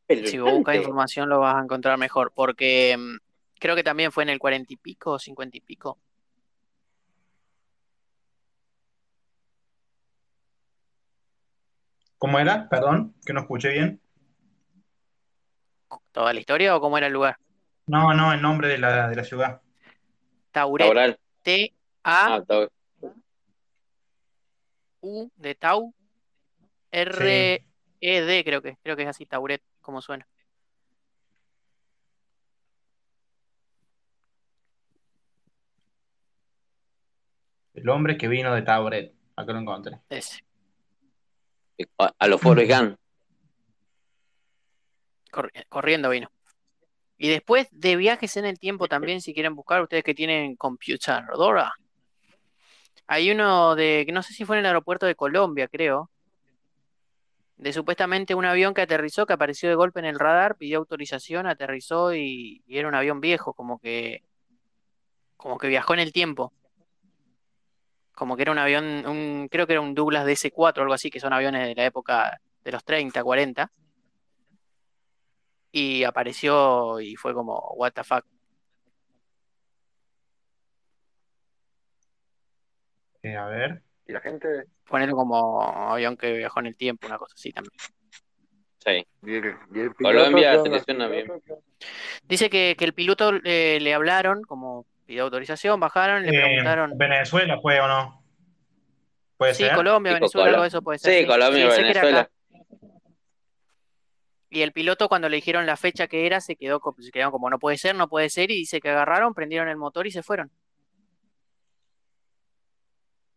Si vos buscas información lo vas a encontrar mejor, porque mm, creo que también fue en el cuarenta y pico o cincuenta y pico. ¿Cómo era? Perdón, que no escuché bien. ¿Toda la historia o cómo era el lugar? No, no, el nombre de la, de la ciudad. Tauret. Taural. T-A Ah, Tau- U de Tau, R E D creo que, creo que es así, Tauret, como suena. El hombre que vino de Tauret. Acá lo encontré. Ese. A, a los Forrest Gump. Corriendo vino. Y después de viajes en el tiempo también, si quieren buscar, ustedes que tienen computadora. Hay uno de, que no sé si fue en el aeropuerto de Colombia, creo, de supuestamente un avión que aterrizó, que apareció de golpe en el radar, pidió autorización, aterrizó y, era un avión viejo, como que, como que viajó en el tiempo. Como que era un avión, un, creo que era un Douglas DC-4 o algo así, que son aviones de la época de los 30, 40. Y apareció y fue como, what the fuck. Eh, a ver. Y la gente. Ponerlo como avión que viajó en el tiempo, una cosa así también. Sí. Y el, y el bien. Dice que, que el piloto eh, le hablaron, como pidió autorización, bajaron, le Eh, preguntaron. ¿Venezuela fue o no? ¿Puede Sí, ser? Colombia, Venezuela, algo Colo- de eso puede ser. Sí, Colombia, Venezuela. Y el piloto, cuando le dijeron la fecha que era, se quedó, se quedaron como no puede ser, no puede ser, y dice que agarraron, prendieron el motor y se fueron.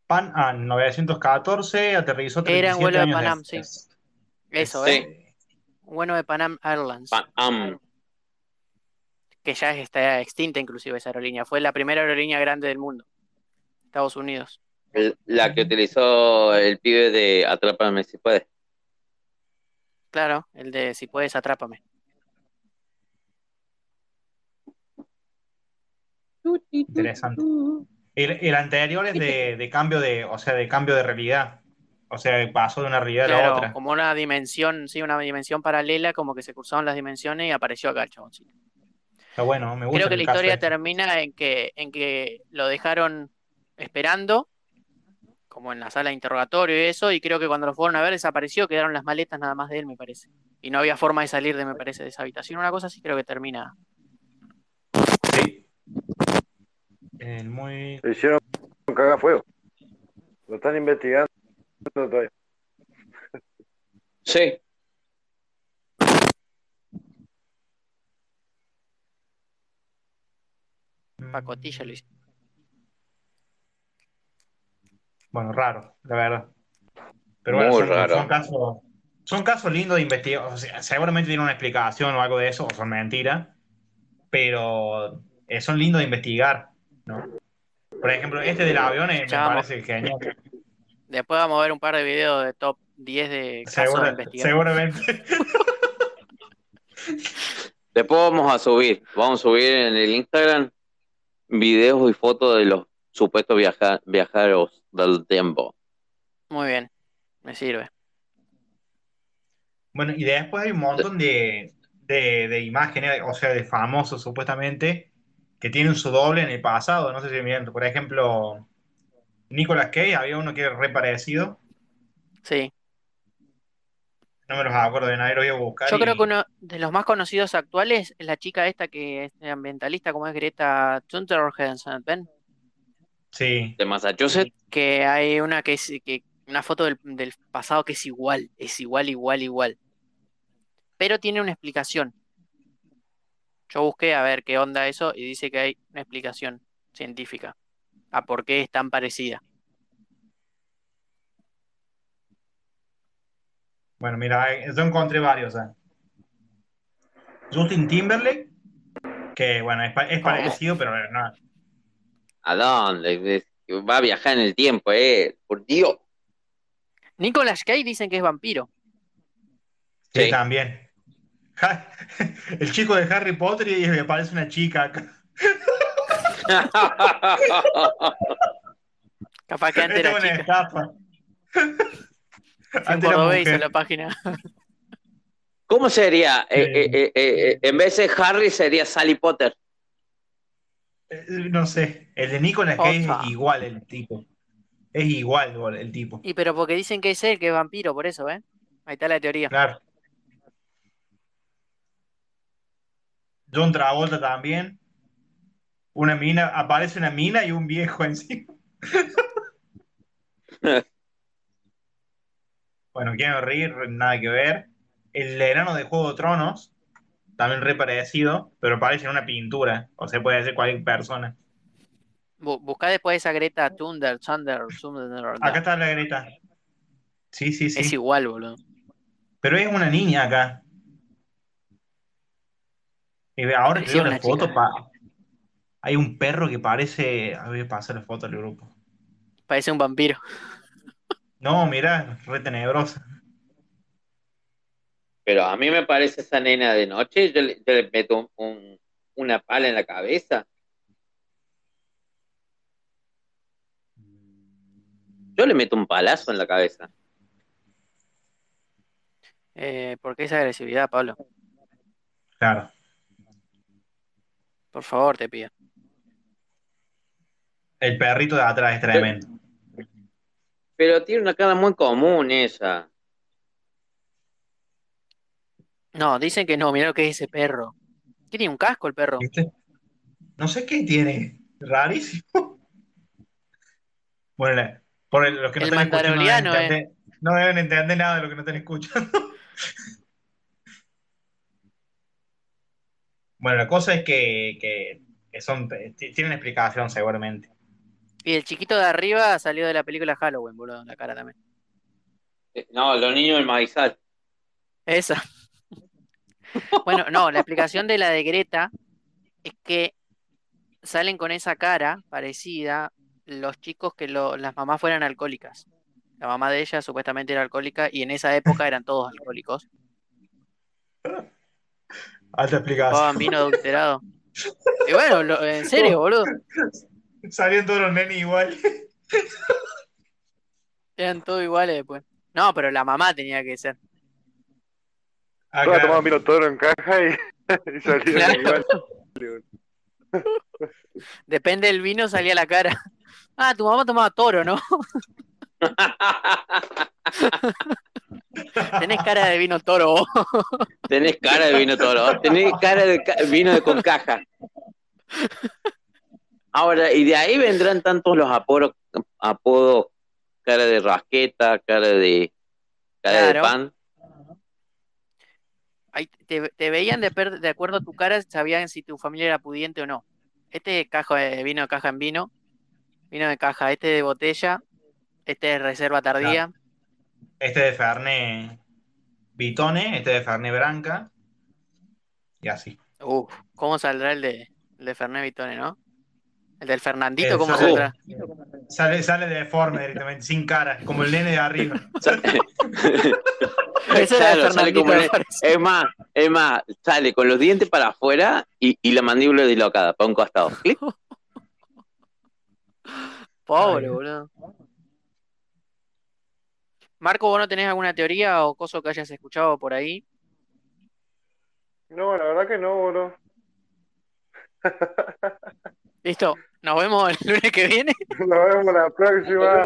Pan Am 914 aterrizó Era en 37 vuelo de años Panam, después. Eso, Sí. ¿eh? Bueno de Panam Airlines, Pan Am. que ya está extinta inclusive esa aerolínea. Fue la primera aerolínea grande del mundo, Estados Unidos. La que utilizó el pibe de Atrápame si puedes. Claro, el de si puedes, atrápame. Interesante. El, el anterior es de, de cambio de, o sea, de cambio de realidad. O sea, pasó de una realidad a la otra. como una dimensión, sí, una dimensión paralela, como que se cruzaron las dimensiones y apareció acá el chaboncito. Está bueno, me gusta Creo que la historia este. termina en que, en que lo dejaron esperando, como en la sala de interrogatorio y eso, y creo que cuando lo fueron a ver desapareció, quedaron las maletas nada más de él, me parece. Y no había forma de salir de, me parece, de esa habitación. Una cosa así creo que termina. Sí. El muy... Le hicieron cagar fuego. Lo están investigando todavía. Sí. Pacotilla lo hizo. Bueno, raro, la verdad. Pero bueno, Muy son, raro. son casos, son casos lindos de investigar. O sea, seguramente tienen una explicación o algo de eso, o son mentiras, pero eh, son lindos de investigar, ¿no? Por ejemplo, este del avión me parece genial. Después vamos a ver un par de videos de top 10 de casos de Segura- investigación. seguramente. Después vamos a subir, vamos a subir en el Instagram videos y fotos de los supuestos viaja- viajeros del tiempo. Muy bien, me sirve. Bueno, y después hay un montón de, de, de imágenes, o sea, de famosos supuestamente, que tienen su doble en el pasado. No sé si miren, por ejemplo, Nicolas Cage, había uno que era re parecido. Sí. No me los acuerdo de nadie, lo voy a buscar. Yo y- creo que uno de los más conocidos actuales es la chica esta que es ambientalista, como es Greta Thunberg, ¿ven? Sí. De Massachusetts. Que hay una que es que una foto del, del pasado que es igual, es igual, igual, igual. Pero tiene una explicación. Yo busqué a ver qué onda eso y dice que hay una explicación científica a por qué es tan parecida. Bueno, mira, eh, yo encontré varios. eh. Justin Timberlake, que bueno, es, pa- es ¿Cómo? parecido, pero no, ¿A dónde? Va a viajar en el tiempo, eh. Por Dios. Nicolas Cage dicen que es vampiro. Sí, Sí. también. El chico de Harry Potter y me parece una chica acá. Capaz que antes Esta era es una chica. estafa. En Antes era hizo mujer. la página. ¿Cómo sería? Eh, eh, eh, eh, en vez de Harry sería Sally Potter. No sé. El de Nicolas Cage es igual el tipo. Es igual el tipo. Y pero porque dicen que es él, que es vampiro, por eso, ¿eh? Ahí está la teoría. Claro. John Travolta también. Una mina, aparece una mina y un viejo encima. Bueno, quiero reír, nada que ver. El enano de Juego de Tronos, también re parecido, pero parece en una pintura. O sea, puede ser cualquier persona. Bu- buscá después esa Greta Thunder, Thunder, Thunder. Acá está la Greta. Sí, sí, sí. Es igual, boludo. Pero es una niña acá. Y ve, ahora que veo la una foto, pa- hay un perro que parece. A ver, pasa la foto al grupo. Parece un vampiro. No, mira, re tenebrosa. Pero a mí me parece esa nena de noche, yo le, yo le meto un- un- una pala en la cabeza. Yo le meto un palazo en la cabeza. Eh, ¿por qué esa agresividad, Pablo? Claro. Por favor, te pido. El perrito de atrás es tremendo. Pero tiene una cara muy común esa. No, dicen que no, mira lo que es ese perro. Tiene un casco el perro. ¿Viste? No sé qué tiene. Rarísimo. Bueno, por el- los que no El están escuchando no deben, mandaloriano, eh. entender, no deben entender nada de lo que no están escuchando. Bueno, la cosa es que, que, que son, t- tienen explicación seguramente. Y el chiquito de arriba salió de la película Halloween, boludo, la cara también. Eh, No, los niños del maizal. Esa. Bueno, no, la explicación de la de Greta es que salen con esa cara parecida los chicos que lo- las mamás fueran alcohólicas. La mamá de ella supuestamente era alcohólica y en esa época eran todos alcohólicos. Alta explicación. Tomaban vino adulterado. Y bueno, lo- en serio, boludo. Salían todos los nenes igual. Eran todos iguales después. No, pero la mamá tenía que ser. Ah, Todas claro. tomaban vino toro en caja y, y salieron Claro. igual. Depende del vino, salía la cara. Ah, tu mamá tomaba toro, ¿no? Tenés cara de vino toro. Tenés cara de vino toro, tenés cara de ca- vino de con caja. Ahora, y de ahí vendrán tantos los apodos, apodos, cara de rasqueta, cara de cara de pan. Ahí te, te veían de, per- de acuerdo a tu cara, sabían si tu familia era pudiente o no. Este caja de vino de caja en vino, vino de caja, este de botella, este de reserva tardía. Este de Fernet Vitone, este de Fernet Branca. Y así. Uf, ¿cómo saldrá el de, el de Fernet Vitone, no? El del Fernandito, Eh, ¿cómo sale- saldrá? Sale, sale deforme directamente, sin cara, como el nene de arriba. Ese era sale como el- es más, es más, sale con los dientes para afuera y, y la mandíbula dislocada para un costado. Pobre, Ay. boludo. Marco, ¿vos no tenés alguna teoría o cosa que hayas escuchado por ahí? No, la verdad que no, boludo. Listo, nos vemos el lunes que viene. Nos vemos la próxima.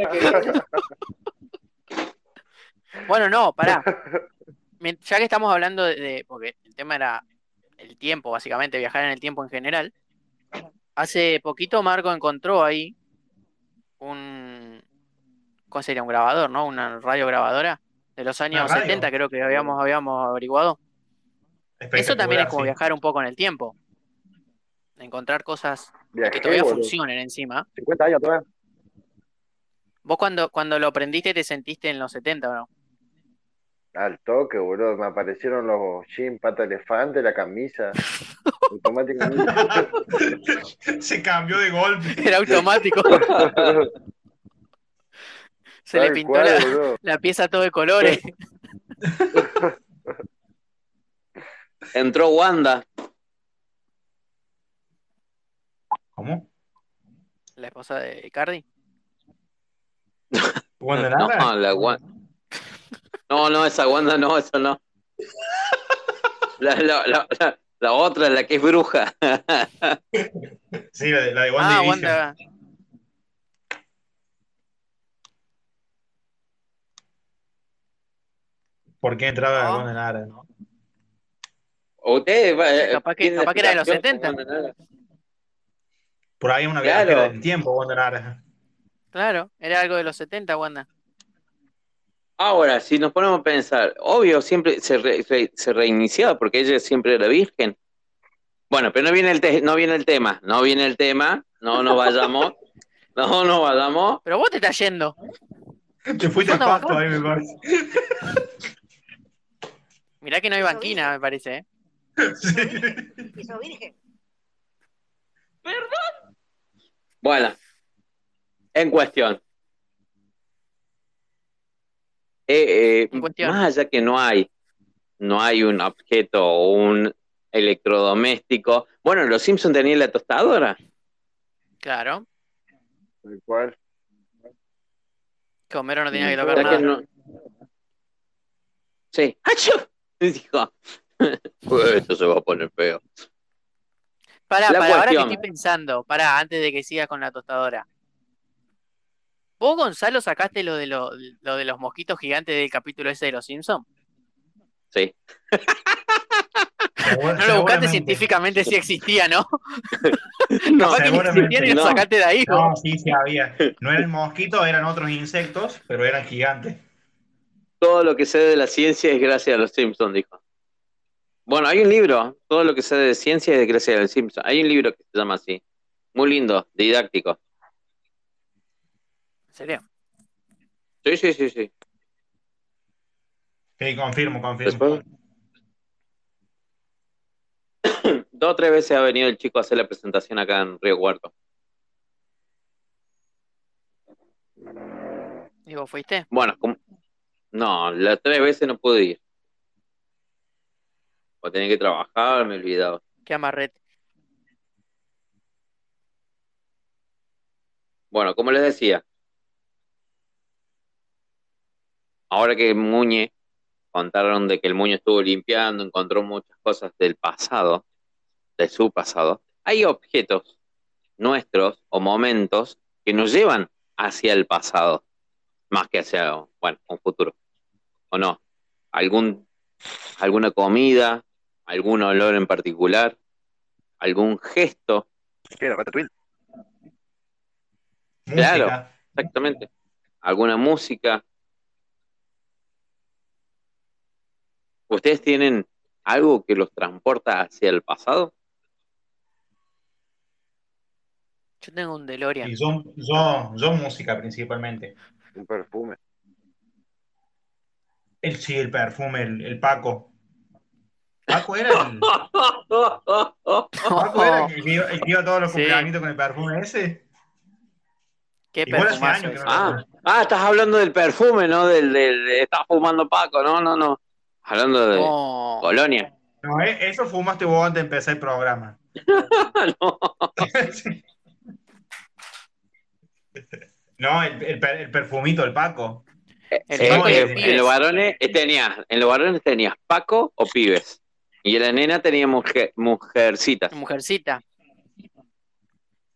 Bueno, no, pará. Ya que estamos hablando de, de- porque el tema era el tiempo, básicamente, viajar en el tiempo en general. Hace poquito Marco encontró ahí un, ¿cómo sería? Un grabador, ¿no? Una radio grabadora de los años radio. 70, creo que habíamos, habíamos averiguado. Eso también es como sí. viajar un poco en el tiempo. Encontrar cosas que todavía boludo. funcionen encima. 50 años todavía. Vos cuando, cuando lo aprendiste te sentiste en los 70, ¿o no? Al toque, boludo. Me aparecieron los jeans, pata elefante, la camisa. Automáticamente. Se cambió de golpe. Era automático. Se le pintó la, pieza todo de colores. Entró Wanda. ¿Cómo? La esposa de Cardi. ¿Wanda No, la Wanda. No, no, esa Wanda no, eso no. La, la, la, la, la otra, la que es bruja. Sí, la de, la de Wanda Ah. Wanda. ¿Por qué entraba No. Wanda Nara, no? Usted, eh, Capaz que- tiene capaz que era de los explicación 70. con Wanda Nara. Por ahí una Claro. viajera del tiempo, Wanda Nara. Claro, era algo de los 70, Wanda. Ahora, si nos ponemos a pensar, obvio, siempre se, re- re- se reiniciaba porque ella siempre era virgen. Bueno, pero no viene el, te- no viene el tema, no viene el tema, no nos vayamos, no nos vayamos. Pero vos te estás yendo. Te fuiste al ¿Cuándo pasto ahí, me parece. Mirá que no hay banquina, me parece, ¿eh? Bueno, en cuestión. Eh, eh, En cuestión. Más allá que no hay, no hay un objeto o un electrodoméstico. Bueno, los Simpson tenían la tostadora. Claro. Tal cual. Que Homero no tenía que tocar que nada. no- Sí. ¡Achú! Dijo, "Uy, esto se va a poner feo. Pará, La pará, ahora que estoy pensando, pará, antes de que sigas con la tostadora. ¿Vos, Gonzalo, sacaste lo de, lo, lo de los mosquitos gigantes del capítulo ese de los Simpsons? Sí. No lo buscaste científicamente si existía, ¿no? No, que y lo No. sacaste de ahí. No, vos. sí, sí había. No eran mosquitos, eran otros insectos, pero eran gigantes. Todo lo que sé de la ciencia es gracias a los Simpsons, dijo. Bueno, hay un libro, todo lo que sé de ciencia es gracias a los Simpsons. Hay un libro que se llama así. Muy lindo, didáctico. ¿En serio? Sí, sí, sí, sí. Sí, confirmo, confirmo. Después- Dos o tres veces ha venido el chico a hacer la presentación acá en Río Cuarto. ¿Y vos fuiste? Bueno, como- no, las tres veces no pude ir. O tenía que trabajar, me olvidaba. Qué amarrete. Bueno, como les decía, ahora que Muñe contaron de que el Muñe estuvo limpiando, encontró muchas cosas del pasado, de su pasado, hay objetos nuestros o momentos que nos llevan hacia el pasado, más que hacia, bueno, un futuro. ¿O no? Algún, alguna comida, algún olor en particular, algún gesto, ¿Qué era Ratatouille? Claro. Música. exactamente, alguna música. ¿Ustedes tienen algo que los transporta hacia el pasado? Yo tengo un DeLorean. Y yo, yo, yo música principalmente. Un perfume. El, sí, el perfume, el, el Paco. Paco era el, Paco era el que iba, el que iba a todos los Sí. cumpleaños con el perfume ese. Qué Igual hace perfumazo años que ese. no Ah, ah, estás hablando del perfume, ¿no? Del, del, de- estás fumando Paco, no, no, no. Hablando de No. Colonia. No, eh, eso fumaste vos antes de empezar el programa. no. No, el, el per- el perfumito, el Paco. El Paco y eh, el en los varones eh, tenías, en los varones tenías Paco o pibes. Y en la nena tenía mujer, mujercitas. Mujercita.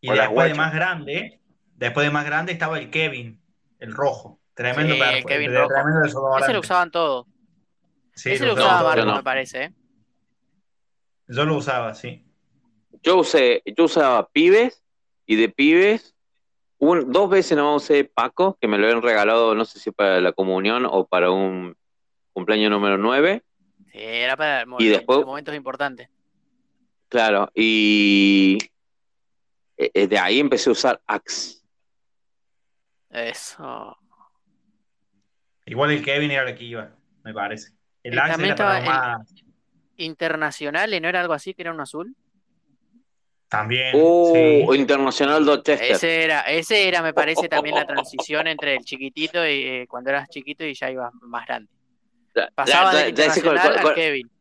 Y después de más grande, después de más grande estaba el Kevin, el rojo. Tremendo Sí, perfu- el Kevin de- rojo. tremendo. Ese lo usaban todos. Sí, Ese lo lo usaba todo. Marco, no. me parece, ¿eh? Yo lo usaba, sí. Yo usé, yo usaba pibes y de pibes, un, dos veces no usé Paco, que me lo habían regalado, no sé si para la comunión o para un cumpleaños número 9. Sí, era para mo- Y después- momentos importantes. Claro, y eh, eh, de ahí empecé a usar Axe. Eso. Igual el Kevin era el que iba, me parece. El Axe era para más. Internacionales, ¿no era algo así que era un azul? También. Uh, Internacional Dorchester. Ese era, ese era, me parece, también la transición entre el chiquitito y eh, cuando eras chiquito y ya ibas más grande. La- Pasaba la- del sé cuál- internacional al Kevin.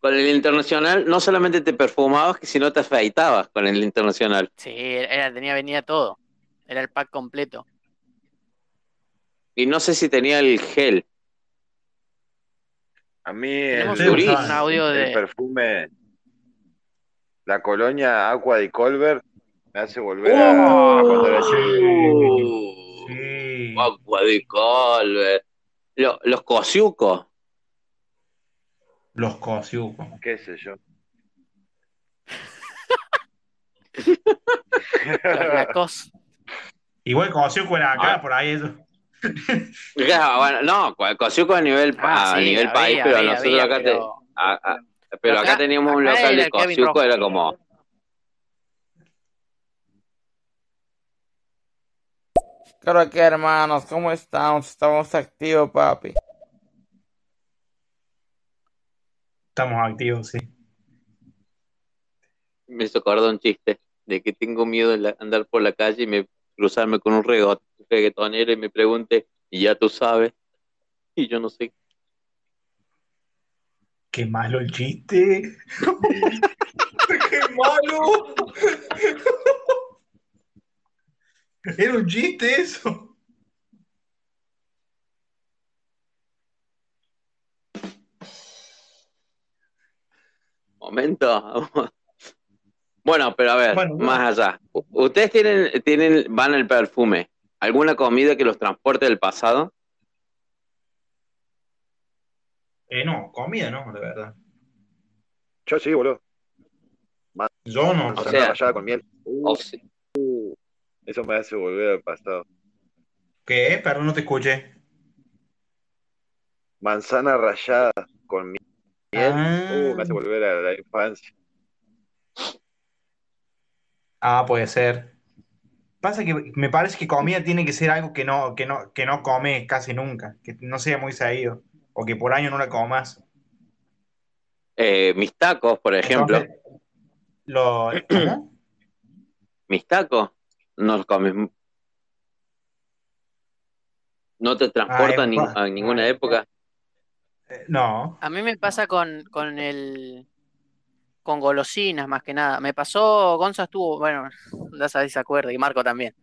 Con el Internacional no solamente te perfumabas, sino te afeitabas con el Internacional. Sí, era, tenía, venía todo. Era el pack completo. Y no sé si tenía el gel. A mí el, un, un audio el de. perfume, la colonia Aqua de Colbert me hace volver a, a cuando era chico. Sí. Agua de Colbert. Lo- los cosiucos. Los cosiucos. qué sé yo. Los. Igual cosiuco era acá, por ahí eso. Claro, bueno, no, co- cosiucos a nivel, Ah, a sí, nivel había, país, pero había, nosotros había, acá, te- pero- a- a- pero acá, acá- teníamos un local de Rojo. era como, Claro que hermanos, ¿cómo estamos? Estamos activos, papi. Estamos activos, sí. me hizo acordar un chiste de que tengo miedo de andar por la calle y me cruzarme con un rego- reggaetonero y me pregunte, y ya tú sabes, y yo no sé. Qué malo el chiste. Qué malo. Era un chiste eso. Momento. Bueno, pero a ver, Bueno, no. más allá. Ustedes tienen, tienen, van al perfume. ¿Alguna comida que los transporte del pasado? Eh, no, comida no, de verdad. Yo sí, boludo. Yo no. Manzana O sea- rallada con miel. O si- Eso me hace volver al pasado. ¿Qué? Perdón, no te escuché. Manzana rallada con miel. Ah. Uh, me hace volver a la infancia. Ah, puede ser. Pasa que me parece que comida tiene que ser algo que no, que no, que no comes casi nunca, que no sea muy seguido, o que por año no la comas. eh, mis tacos, por ejemplo. Entonces, lo. Mis tacos, no los comes. ¿No te transportan ni- a ninguna época? No. A mí me pasa con, con el con golosinas más que nada. Me pasó, Gonza estuvo, bueno, ya sabés si se acuerda, y Marco también.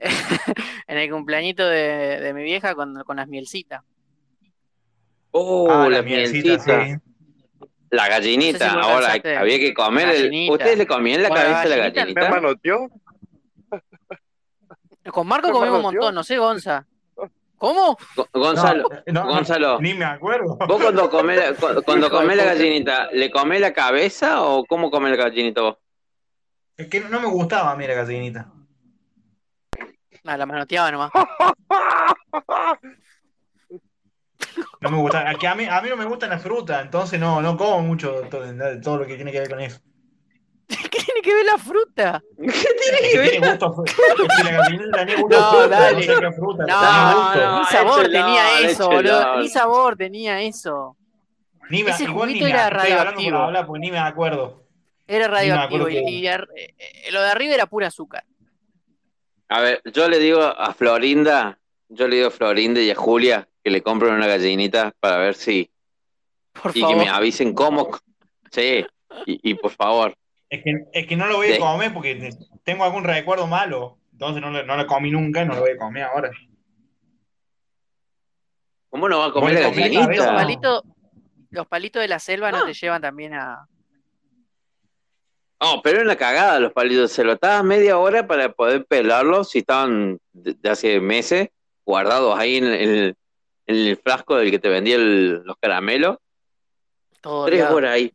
En el cumpleañito de, de mi vieja con, con las mielcitas. Oh, Ah, la la mielcita, mielcita. sí. La gallinita, No sé si vos ahora había que comer el... Gallinita. ¿Ustedes le comían la Bueno, cabeza a la gallinita, ¿Me gallinita? manoteó? Con Marco ¿Me comimos un montón, no sé, Gonza. ¿Cómo? Go- Gonzalo, No, no, no, Gonzalo, ni me acuerdo. vos cuando comés la, cu- cuando comés la gallinita, ¿le comés la cabeza o cómo comés la gallinita vos? Es que no me gustaba a mí la gallinita. Ah, la manoteaba nomás. No me gustaba. Es que a mí, a mí no me gustan las frutas, entonces no, no como mucho todo, todo lo que tiene que ver con eso. ¿Qué tiene que ver la fruta? ¿Qué tiene que que ver? tiene gusto la tenía gusto No, fruta, dale. no sé qué fruta, No, tenía gusto. no, Ni sabor échelo, tenía eso, boludo. Ni sabor tenía eso. Ni me, Ese ni era radioactivo. hablar, ni me acuerdo. Era radioactivo. Y, ar- eh, lo de arriba era pura azúcar. A ver, yo le digo a Florinda, yo le digo a Florinda y a Julia que le compren una gallinita para ver si, Por y que me avisen cómo. Sí, y, y por favor. Es que, es que no lo voy a Sí. comer porque te- tengo algún recuerdo malo. Entonces no, lo- no lo comí nunca y no lo voy a comer ahora. ¿Cómo no va a comer Voy a la comer Los gallinita? palitos, los palitos de la selva no te llevan también a. No, pero en la cagada los palitos. Se lo media hora para poder pelarlos si estaban de, de hace meses guardados ahí en el, en el frasco del que te vendía el- los caramelos. Todo Tres horas ahí.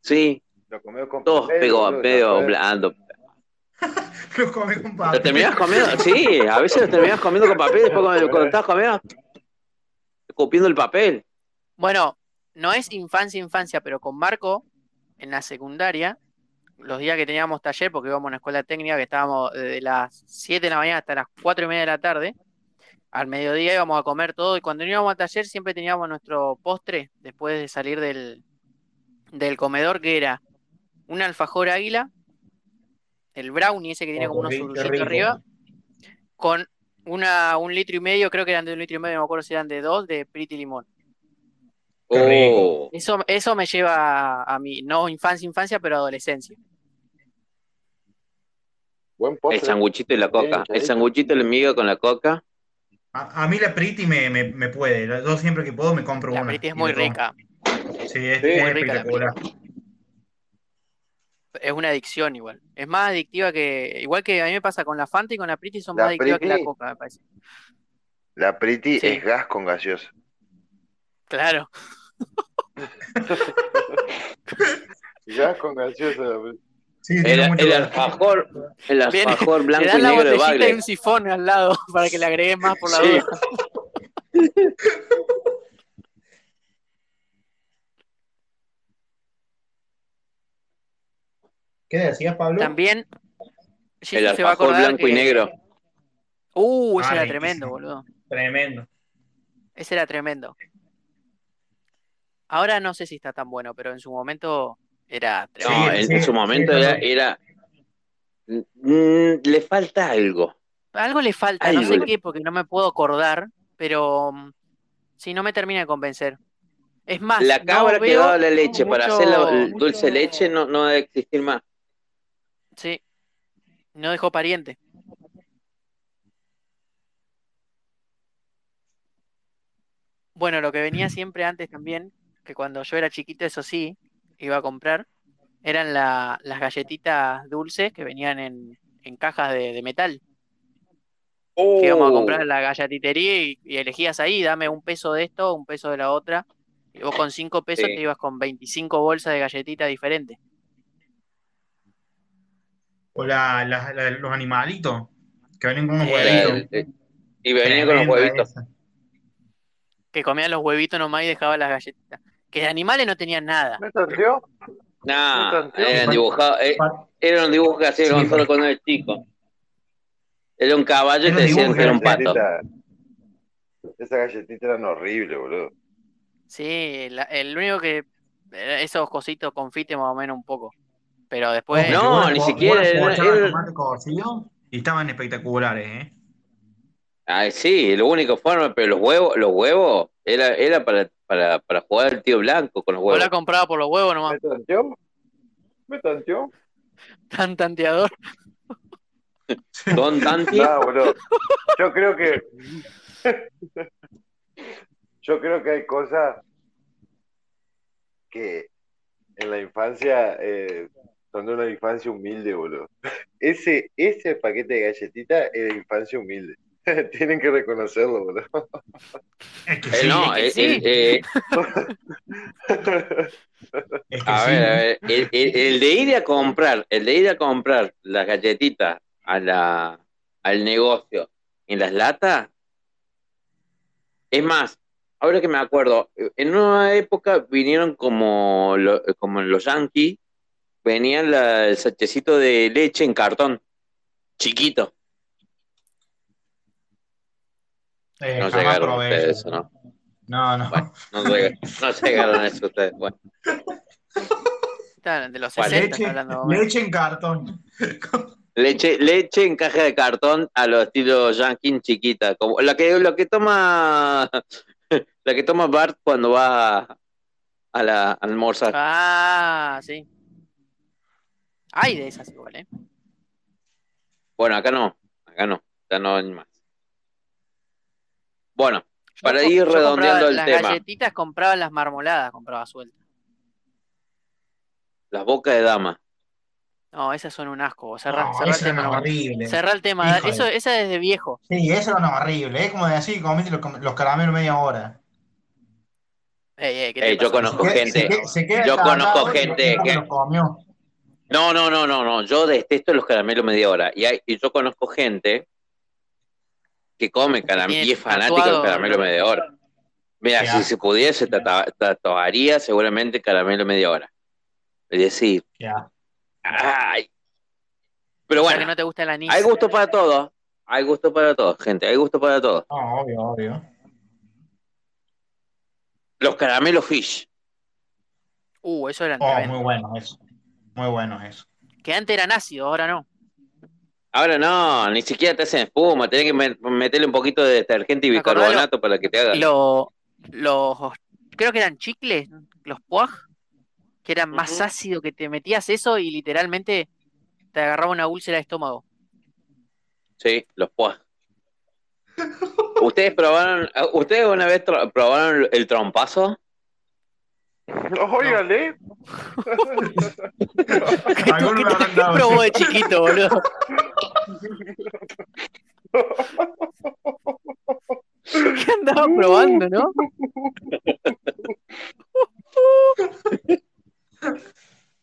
Sí, Lo comí con todos papel, pegó, medio blando. Lo comí con ¿Lo papel. terminabas comiendo? Sí, a veces lo terminabas comiendo con papel y después cuando, cuando estabas comiendo, escupiendo el papel. Bueno, no es infancia, infancia, pero con Marco, en la secundaria, los días que teníamos taller, porque íbamos a una escuela técnica que estábamos desde las 7 de la mañana hasta las 4 y media de la tarde, al mediodía íbamos a comer todo y cuando íbamos al taller siempre teníamos nuestro postre después de salir del, del comedor que era un alfajor águila, el brownie ese que tiene Oh, como unos surullitos arriba, con una, un litro y medio, creo que eran de un litro y medio, no me acuerdo si eran de dos, de Pretty Limón. Oh, Eso, eso me lleva a, a mi, no infancia, infancia, pero adolescencia. Buen el postre. sanguchito y la Bien coca. El sanguchito y la miga con la coca. A, a mí la Pretty me, me, me puede. Yo siempre que puedo me compro La una. Pretty es y muy la rica, Sí, es, Sí, es muy rica la espectacular. es una adicción igual. Es más adictiva que, igual que a mí me pasa con la Fanta y con la Pretty son más La adictivas que la coca, me parece. la Sí, es gas con gaseosa. claro. Gas con gaseosa. la Pretty. Sí, El, el alfajor, el Viene, alfajor le blanco dan y la negro de botellita y Bagley. un sifón al lado para que le agregues más por la Sí, duda. ¿Qué decías, Pablo? También, el se va a acordar blanco y negro. Uh, ese Ah, era riquísimo. tremendo, boludo. Tremendo. Ese era tremendo. Ahora no sé si está tan bueno, pero en su momento era No, en, sí, en su momento era, bueno. era mm, le falta algo. Algo le falta, no sé le- qué, porque no me puedo acordar, pero mm, sí, no me termina de convencer. Es más, La no cabra que veo daba la leche para hacer la- el dulce leche no, no debe existir más. Sí, no dejó pariente. Bueno, lo que venía siempre antes también, que cuando yo era chiquito, eso sí, iba a comprar, eran la- las galletitas dulces que venían en, en cajas de, de metal. Que íbamos a comprar en la galletitería y, y elegías ahí, dame un peso de esto, un peso de la otra. Y vos con cinco pesos te ibas con 25 bolsas de galletitas diferentes. O la, la- la- los animalitos que vienen con unos La- huevitos. y venía con los huevitos. esa. que comían los huevitos nomás y dejaban las galletitas. Que de animales no tenían nada. ¿Me tanteó? ¿Me Nah, eran dibujados, eh, era un dibujo que hacía Sí, Gonzalo cuando era chico. Era un caballo y te decían que era un pato. Galletita- Esas galletitas eran horribles, boludo. Sí, la- el único que. eh, Esos cositos confite más o menos un poco. Pero después. No, ni siquiera, era- era- y estaban espectaculares, ¿eh? Ay, sí, lo único forma, pero los huevos, los huevos, era, era para, para, para jugar al tío blanco con los Vos la huevos. compraba por los huevos nomás. ¿Me tanteó? ¿Me tanteó? Tan tanteador. Don No, boludo. Yo creo que. Yo creo que hay cosas que en la infancia eh, son de una infancia humilde, boludo. Ese, ese paquete de galletitas es de infancia humilde. Tienen que reconocerlo, boludo. Es que Eh, sí, no, es que eh, sí. eh, eh, es que a sí. ver, a ver, el, el- el de ir a comprar, el de ir a comprar las galletitas a la, al negocio en las latas, es más, ahora que me acuerdo, en una época vinieron como, lo- como los yankees, venían la- el sachecito de leche en cartón, chiquito. Eh, No jamás llegaron probé ustedes, eso. ¿no? No, no. Bueno, no llegaron, no llegaron a eso ustedes. Bueno, De los ¿Cuál? 60 está Leche, hablando. leche en cartón. leche, leche en caja de cartón a los estilo yankee chiquita, como la que, lo que toma, la que toma Bart cuando va a, a la a almorzar. Ah, sí. Hay de esas igual, ¿eh? Bueno, acá no, acá no, acá no hay más. Bueno, para ir yo redondeando el las tema, galletitas, compraba las marmoladas, compraba sueltas. las bocas de dama. No, esas son un asco. Cerrá, No, el tema horribles. Cerrá el tema. Híjole. Eso, esa es de viejo. Sí, eso era horrible. Es como decir, comiste los, los caramelos media hora. Ey, ey, ¿qué te yo conozco Se gente, se queda- se queda yo conozco gente no que. No, no, no, no, no. Yo detesto los caramelos media hora. Y, hay- y yo conozco gente que come caramelo y es fanático del tatuado, caramelo ¿no? media hora. Mira, si se pudiese, tatuaría seguramente caramelo media hora. Es decir, Ya. ay. Pero O sea que bueno, no te gusta el anís. hay gusto para todos. Hay gusto para todos, gente. Hay gusto para todos. No, obvio, obvio. Los caramelos fish. Uh, eso eran Oh, muy bueno eso. Muy bueno eso. Que antes eran ácidos, ahora no. Ahora no, ni siquiera te hacen espuma, tenés que met- meterle un poquito de detergente y lo- bicarbonato para que te haga. Lo- los, creo que eran chicles, los puaj, que eran más ácidos, que te metías eso y literalmente te agarraba una úlcera de estómago. Sí, los puas. ¿Ustedes probaron, ustedes una vez probaron el trompazo? Óigale. Habrán ¿Qué dado, probó de chiquito, boludo? ¿Qué andaba probando, no?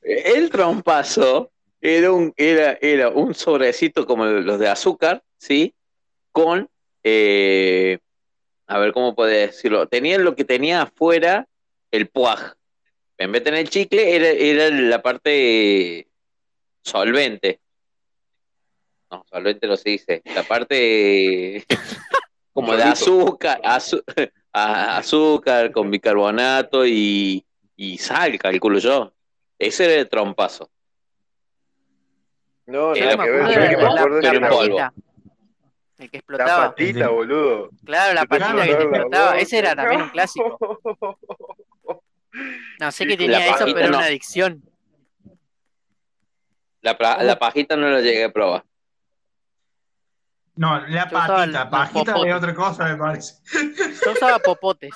El trompazo era un, era, era un sobrecito como los de azúcar, ¿sí? Con, eh, a ver cómo puede decirlo, tenían lo que tenía afuera el puaj. En vez de tener el chicle, era, era la parte solvente. No, solvente no se dice. La parte como de azúcar, azu- a- azúcar con bicarbonato y, y sal, calculo yo. Ese era el trompazo. No, Era nada que ver. acuerdo ¿sabés de que me acuerdo que era polvo. El que la explotaba. patita, boludo. Claro, la patita que te explotaba la. Ese era también un clásico. No sé qué La tenía eso, pero era no. una adicción. La, la pajita no la llegué a probar. No, la Yo usaba el- patita, pajita popotes. es otra cosa, me parece. Yo usaba popotes.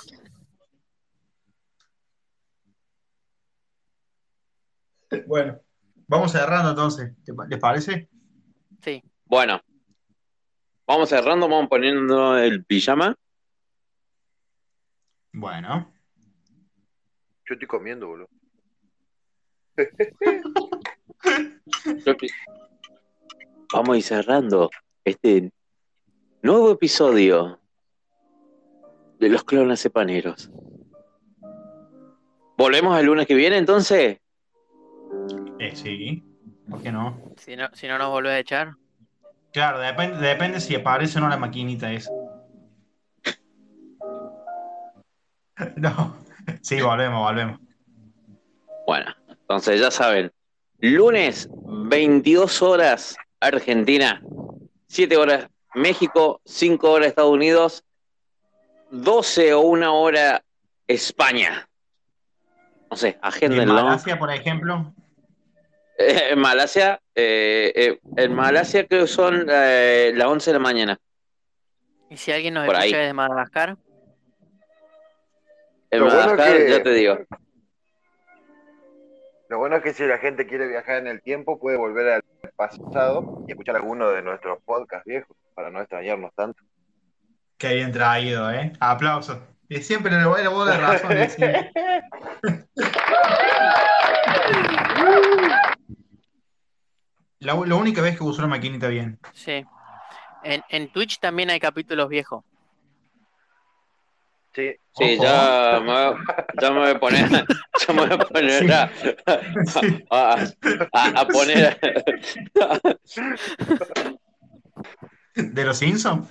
Bueno, vamos cerrando entonces, ¿te pa- ¿les parece? Sí. Bueno, vamos cerrando, vamos poniendo el pijama. Bueno. Yo estoy comiendo, boludo. Vamos a ir cerrando este nuevo episodio de los clones cepaneros. ¿Volvemos el lunes que viene entonces? Eh, sí, ¿por qué no? Si no, si no nos volvés a echar. Claro, depende, depende si aparece o no la maquinita esa. No, sí, volvemos, volvemos. Bueno, entonces ya saben, lunes 22 horas Argentina, 7 horas México, 5 horas Estados Unidos, 12 o 1 hora España. No sé, Y en agéndenlo. Malasia, por ejemplo, Eh, en Malasia, eh, eh, en Malasia creo que son eh, las 11 de la mañana. Y si alguien nos Por escucha ahí. desde Madagascar, En Lo bueno Madagascar, que- ya te digo. Lo bueno es que si la gente quiere viajar en el tiempo, puede volver al pasado y escuchar alguno de nuestros podcasts viejos para no extrañarnos tanto. qué bien traído, ¿eh? Aplausos. Y siempre le voy a la razón. de siempre. La, la única vez que usó la maquinita bien. sí. En, en Twitch también hay capítulos viejos. Sí, Sí, ya me, voy- ya me voy a poner, ya me voy a poner a, a- a- a poner ¿De los Simpsons?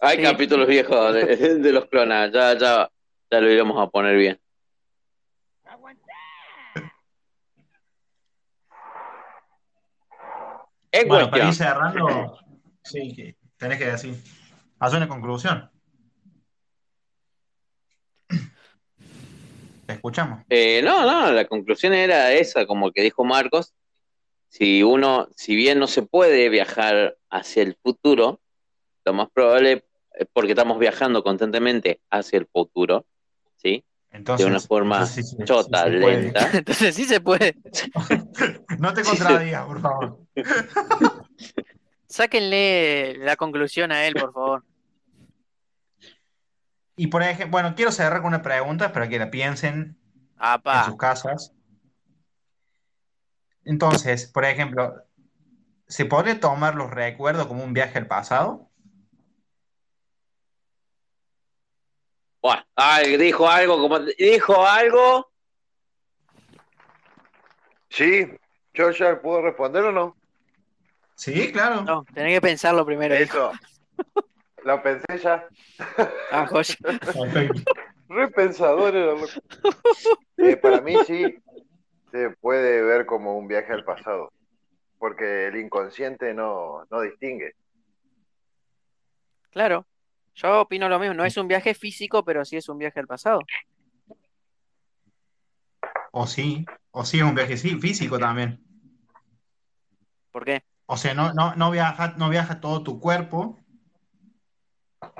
hay Sí. capítulos viejos de, de los clonas, ya, ya, ya lo iremos a poner bien. En Bueno, para cuestión, ir cerrando, sí, que tenés que decir. Haz una conclusión. Te escuchamos. Eh, no, no, la conclusión era esa, como que dijo Marcos, si uno, si bien no se puede viajar hacia el futuro, lo más probable, eh, porque estamos viajando constantemente hacia el futuro, ¿sí? Entonces, de una forma entonces sí chota, sí lenta. Entonces sí se puede. No te contradigas, por favor. Sáquenle la conclusión a él, por favor. Y por ejemplo, bueno, quiero cerrar con una pregunta para que la piensen en sus casas. Entonces, por ejemplo, ¿se podría tomar los recuerdos como un viaje al pasado? Bueno, ay, dijo algo, como dijo algo. Sí, yo ya puedo responder o no. Sí, claro. No, tenés que pensarlo primero. Eso. Lo pensé ya. Ah, joya. Repensador era loco. Eh, para mí sí. se puede ver como un viaje al pasado, porque el inconsciente no, no distingue. Claro, yo opino lo mismo. No es un viaje físico, pero sí es un viaje al pasado. O sí, o sí es un viaje sí, físico también. ¿Por qué? O sea, no, no, no viaja, no viaja todo tu cuerpo,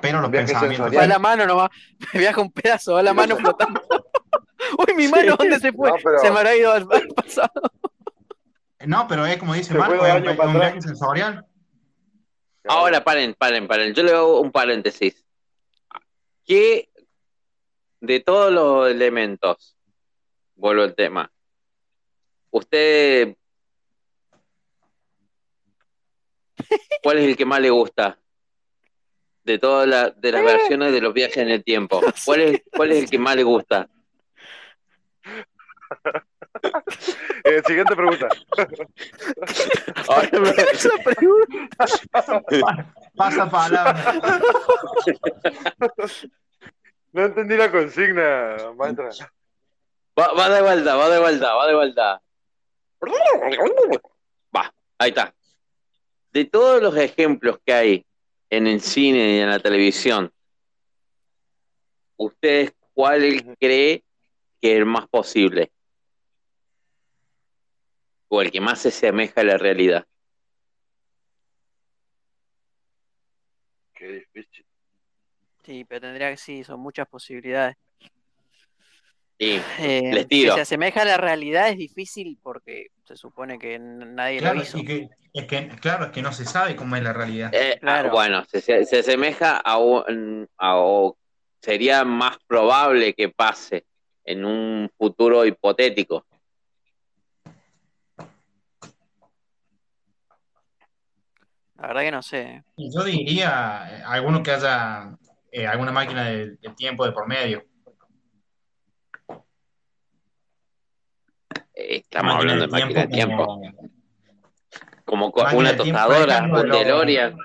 pero los Viaje pensamientos. Va la mano nomás. Me viaja un pedazo, va la mano flotando. Uy, mi mano, ¿dónde se fue? No, pero- Se me habrá ido al, al pasado. No, pero es como dice Marco, es un, un viaje sensorial. Ahora, paren, paren, paren. Yo le hago un paréntesis. ¿Qué de todos los elementos, vuelvo al tema, usted, ¿cuál es el que más le gusta? De todas la- de las versiones de los viajes en el tiempo, ¿cuál es, cuál es el que más le gusta? Eh, siguiente pregunta. Ahora me- Esa pregunta. Pasa palabra. No entendí la consigna, maestra. Va, va de vuelta, va de vuelta, va de vuelta. Va, ahí está. De todos los ejemplos que hay en el cine y en la televisión, ¿usted cuál cree que es el más posible? O el que más se asemeja a la realidad. Qué difícil. Sí, pero tendría que sí, son muchas posibilidades. Sí, Eh, les que tiro. se asemeja a la realidad es difícil porque se supone que nadie Claro, lo hizo. y que, es que, claro, es que no se sabe cómo es la realidad. Eh, ah, Claro. bueno, se, se- se asemeja a, un- a- o sería más probable que pase en un futuro hipotético. La verdad que no sé. Yo diría, eh, alguno que haya eh, alguna máquina de, de tiempo de por medio. Estamos Máquina hablando de máquina de tiempo. como- Como co- máquina una tostadora, un lo- DeLorean,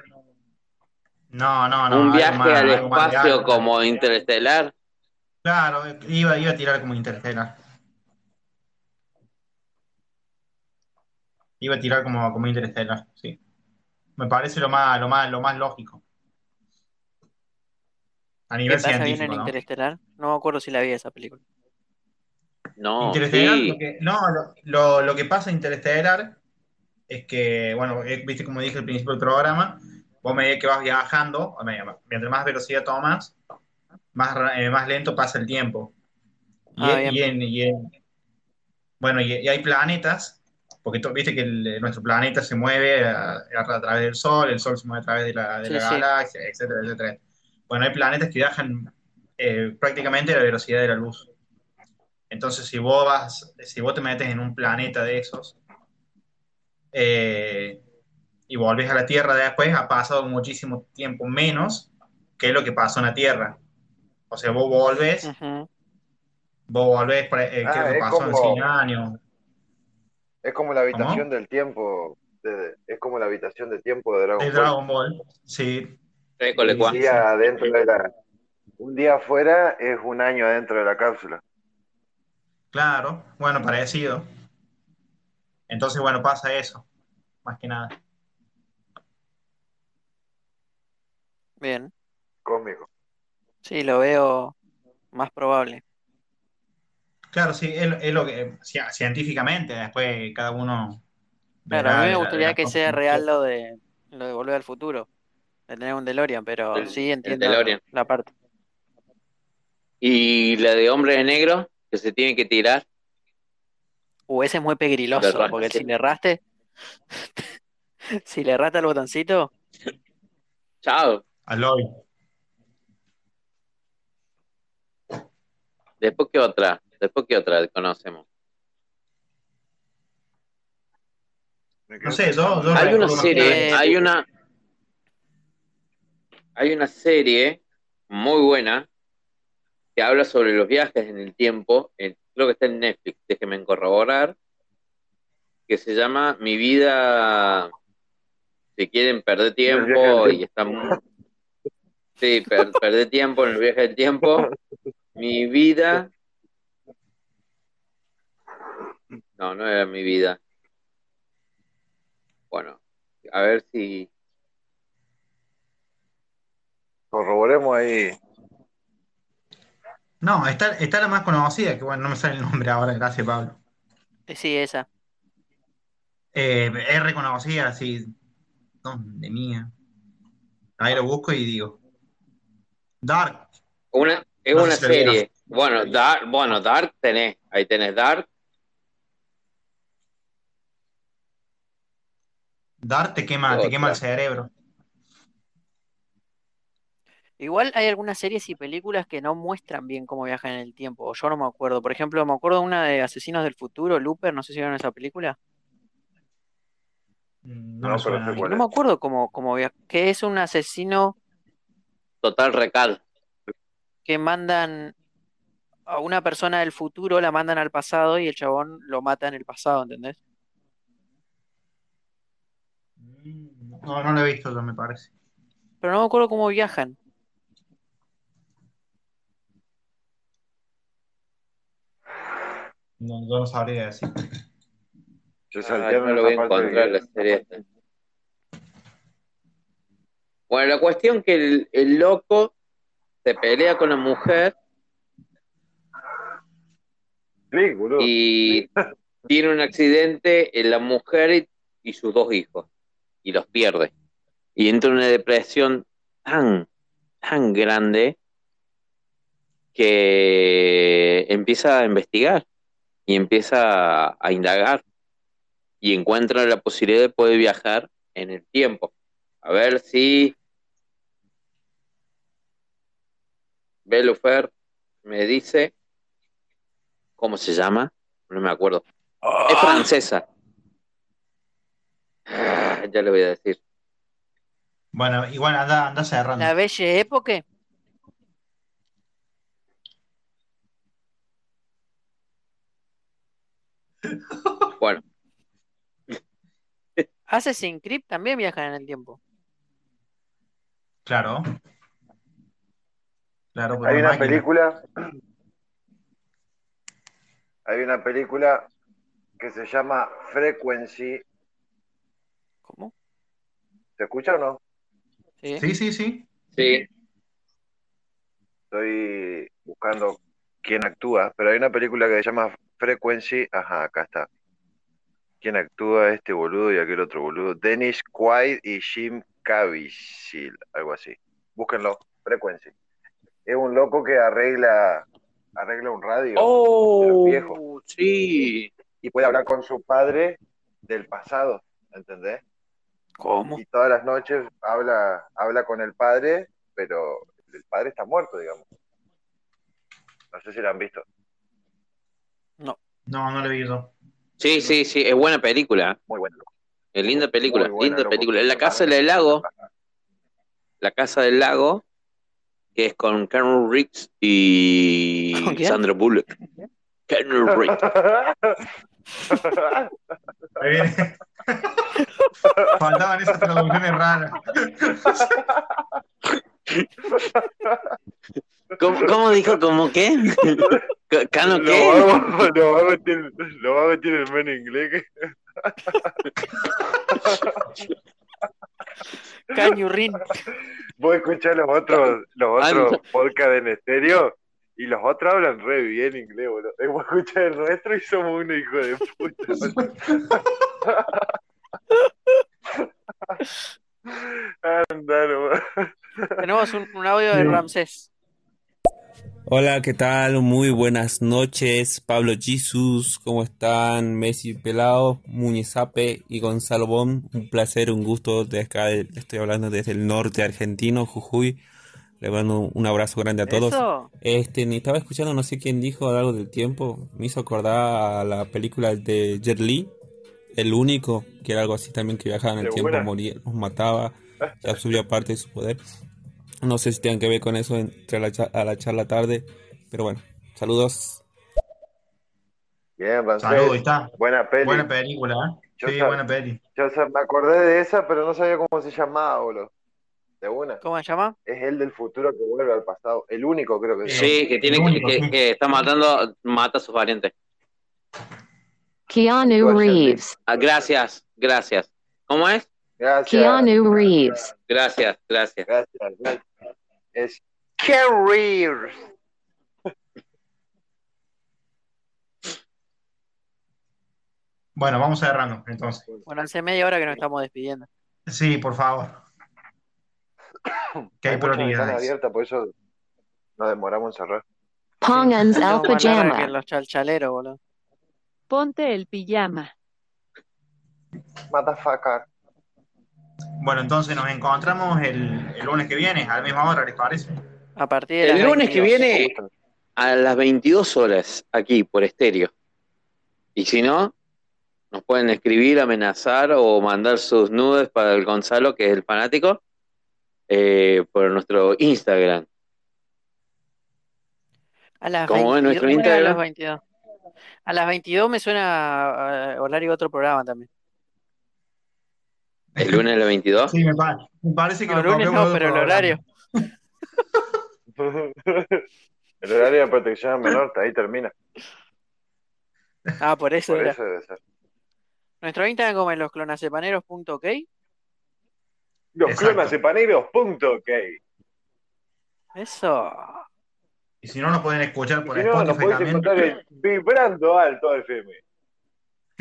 No, no, no. un viaje más- al más espacio como interestelar. Claro, iba, iba a tirar como interestelar. Iba a tirar como, como interestelar, sí. Me parece lo más, lo más, lo más lógico. A ¿Qué nivel pasa bien en científico, ¿no? Interestelar? No me acuerdo si la vi esa película. No, Interestelar, sí. lo que, no, lo, lo- lo que pasa en Interestelar es que, bueno, eh, viste como dije al principio del programa, vos medida que vas viajando, mientras más velocidad tomas, más, eh, más lento pasa el tiempo. Y, Ah, en- bien. y en- y en- bueno, y, y hay planetas, porque tú- viste que el- nuestro planeta se mueve a, a través del Sol, el Sol se mueve a través de la, de Sí, la sí. galaxia, etcétera, etcétera. Bueno, hay planetas que viajan eh, prácticamente a la velocidad de la luz. Entonces, si vos vas, si vos te metes en un planeta de esos eh, y volvés a la Tierra después, ha pasado muchísimo tiempo menos que lo que pasó en la Tierra. O sea, vos volvés, Ujú. vos volvés, eh, Ah, creo que pasó en como- 100 años. Es como la habitación ¿Cómo? del tiempo. de- es como la habitación del tiempo de Dragon De Ball. Dragon Ball, sí. Un día adentro de la. Un día afuera es un año adentro de la cápsula. Claro, bueno, parecido. Entonces, bueno, pasa eso, más que nada. Bien. Cósmico. Sí, lo veo más probable. Claro, sí, es, es lo que, ci- científicamente, después cada uno Claro, a verá mí de me la- de gustaría las que cosas sea real quiera. lo de lo de volver al futuro, de tener un DeLorean, pero El- sí el entiendo DeLorean. la parte. Y la de hombre de negro, que se tiene que tirar. Uh, ese es muy pegriloso, porque sí. si le erraste, si le erraste el botoncito, Chao. Aloy. Después, ¿qué otra? Después, ¿qué otra conocemos? No sé, dos, dos Hay una serie. Eh, hay una, hay una serie muy buena que habla sobre los viajes en el tiempo. eh, creo que está en Netflix, déjenme corroborar. Que se llama Mi vida. Si quieren perder tiempo y están. Sí, per- perder tiempo en el viaje del tiempo. Mi vida. No, no era mi vida. Bueno, a ver si. Corroboremos ahí. No, está, está la más conocida, que bueno, no me sale el nombre ahora, gracias Pablo. Sí, esa. Eh, es reconocida, así, de mía. Ahí lo busco y digo. Dark. Una, es No una serie. Bueno, Dark, bueno, Dark tenés. Ahí tenés Dark. Dark te quema, te quema el cerebro. Igual hay algunas series y películas que no muestran bien cómo viajan en el tiempo. Yo no me acuerdo. Por ejemplo, me acuerdo de una de Asesinos del Futuro, Looper, no sé si vieron esa película. No, No, me suena. No me acuerdo cómo, cómo viaja. Que es un asesino Total Recal. que mandan a una persona del futuro, la mandan al pasado y el chabón lo mata en el pasado, ¿entendés? No, no lo he visto yo, me parece. Pero no me acuerdo cómo viajan. No, yo no sabría decir. Se Ay, saltearon no lo voy a encontrar de la serie esta. Bueno, la cuestión que el, el loco se pelea con la mujer boludo. y tiene un accidente en la mujer y, y sus dos hijos y los pierde. Y entra en una depresión tan, tan grande que empieza a investigar y empieza a, a indagar y encuentra la posibilidad de poder viajar en el tiempo. A ver si Belufer me dice cómo se llama, no me acuerdo. Es francesa. Ah, Ya le voy a decir. Bueno, igual anda, anda cerrando. La Belle Époque. Bueno, Assassin's Creed también viajan en el tiempo. Claro. Claro, Hay una máquina. película. Hay una película que se llama Frequency. ¿Cómo? ¿Se escucha o no? Sí. Sí, sí, sí. sí, Estoy buscando quién actúa, pero hay una película que se llama Frequency. Ajá, acá está. ¿Quién actúa? Este boludo y aquel otro boludo. Dennis Quaid y Jim Caviezel, algo así. Búsquenlo, Frequency. Es un loco que arregla, arregla un radio de los Oh, viejos sí. y puede hablar con su padre del pasado, ¿entendés? ¿Cómo? Y todas las noches habla, habla con el padre, pero el padre está muerto, digamos. No sé si lo han visto. No, no lo he visto. Sí, sí, sí, es buena película. Muy bueno. Es linda película, buena, linda loco. película. La Casa del Lago, La Casa del Lago, que es con Cameron Riggs y. Sandra Bullock. Cameron Riggs. Ahí viene. Faltaban esas traducciones raras. ¿Cómo, cómo dijo? ¿Cómo qué? ¿Cano Lo qué? va, lo va a meter, lo va a meter el men en inglés. Cañurrín. Vos escuchás los otros, los otros podcasts en estéreo y los otros hablan re bien inglés, boludo. Vos escuchás el nuestro y somos unos hijos de puta. Tenemos un, un audio de Ramsés. Hola, ¿qué tal? Muy buenas noches, Pablo Jesus, ¿cómo están? Messi Pelao, Muñezape y Gonzalo Bon, un placer, un gusto de acá, estoy hablando desde el norte argentino, Jujuy. Le mando un abrazo grande a todos. Eso. Este, ni estaba escuchando, no sé quién dijo algo del tiempo, me hizo acordar a la película de Jet Li, el único, que era algo así también que viajaba en el tiempo, buena. moría, los mataba, absorbía parte de su poder. No sé si tengan que ver con eso entre la, a la charla tarde, pero bueno, saludos. Bien. Saludos, ahí está. Buena peli. Buena película, ¿eh? Yo Sí, buena peli. Yo me acordé de esa, pero no sabía cómo se llamaba, boludo. De una. ¿Cómo se llama? Es el del futuro que vuelve al pasado. El único, creo que es. Sí, que tiene único, que- sí. que está matando, mata a sus parientes. Keanu Reeves. Ah, gracias, gracias. ¿Cómo es? Gracias. Keanu Reeves. Gracias, gracias. Gracias, gracias. Es Ken Reeves. Bueno, vamos cerrando, entonces. Bueno, hace media hora que nos estamos despidiendo. Sí, por favor. Que hay Hay prioridades. abiertas, por eso nos demoramos en cerrar. Pónganse al Somos más largas que pijama. los chalchaleros, boludo. Ponte el pijama. Motherfucker. Bueno, entonces nos encontramos el, el lunes que viene, a la misma hora, ¿les parece? A partir de El las lunes que 22. viene a las 22 horas aquí por estéreo. Y si no, nos pueden escribir, amenazar o mandar sus nudes para el Gonzalo, que es el fanático, eh, por nuestro Instagram. A las ¿Cómo es 22, nuestro ¿cómo era a las Instagram? 22? A las 22 me suena eh, horario de otro programa también. ¿El lunes a las 22? Sí, me, pa- me parece que No, lo lunes no, pero el horario. El horario de protección menor, ahí termina. Ah, por eso Por eso debe ser. Nuestro Instagram como en. Los Exacto. clonasepaneros.ok. Eso. Y si no, nos pueden escuchar por Si no, podés también. encontrar en Vibrando Alto FM.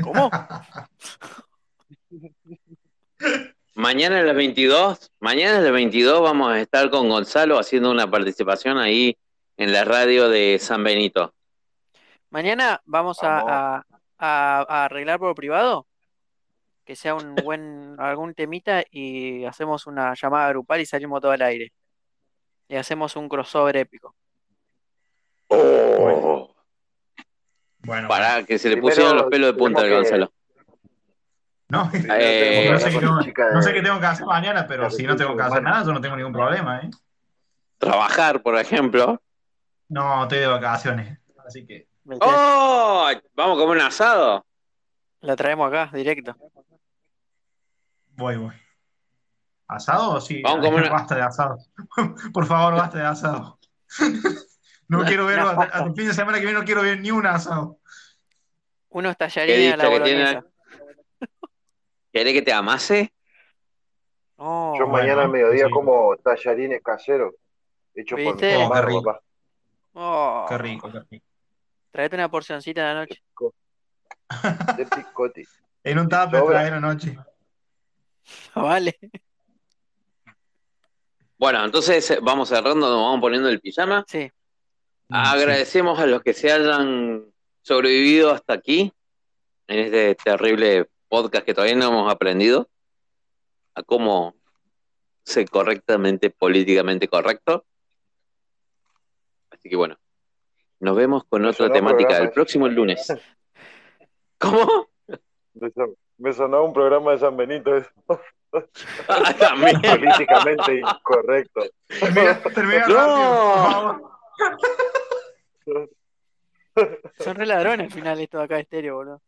¿Cómo? Mañana a las 22, mañana a las 22 vamos a estar con Gonzalo haciendo una participación ahí en la radio de San Benito. Mañana vamos a, a- a- a arreglar por privado. Que sea un buen, algún temita y hacemos una llamada grupal y salimos todo al aire. Y hacemos un crossover épico. Oh, Bueno, para que se le pusieran los pelos de punta al Gonzalo. No, Eh, no sé, qué tengo, la chica de- no sé qué tengo que hacer mañana, pero si no tengo que hacer nada, yo no tengo ningún problema, ¿eh? Trabajar, por ejemplo. No, estoy de vacaciones, así que... ¡Oh! ¿Vamos a comer un asado? La traemos acá, directo. Voy, voy. ¿Asado o sí? Vamos a comer Basta de asado. Por favor, basta de asado. No quiero ver, hasta, el fin de semana que viene no quiero ver ni un asado. Unos ¿Qué tallarines a la dicha que tiene? boloñesa. ¿Querés que te amase? No, Yo mañana al bueno, mediodía sí. como tallarines caseros hechos por mi Oh, qué mamá, rico. papá. oh, Qué rico, qué rico. traete una porcioncita de la noche. De picote. En un tupper Sobra. traer anoche. Vale. Bueno, entonces eh, vamos cerrando, nos vamos poniendo el pijama. Sí. Agradecemos a los que se hayan sobrevivido hasta aquí, en este terrible podcast que todavía no hemos aprendido a cómo ser correctamente, políticamente correcto. Así que bueno, nos vemos con Me otra temática el próximo lunes. ¿Cómo? Me son- Me sonó un programa de San Benito eso. Ah, también. políticamente incorrecto. Termina, termina No. Son re ladrones al final esto de acá de estéreo, boludo.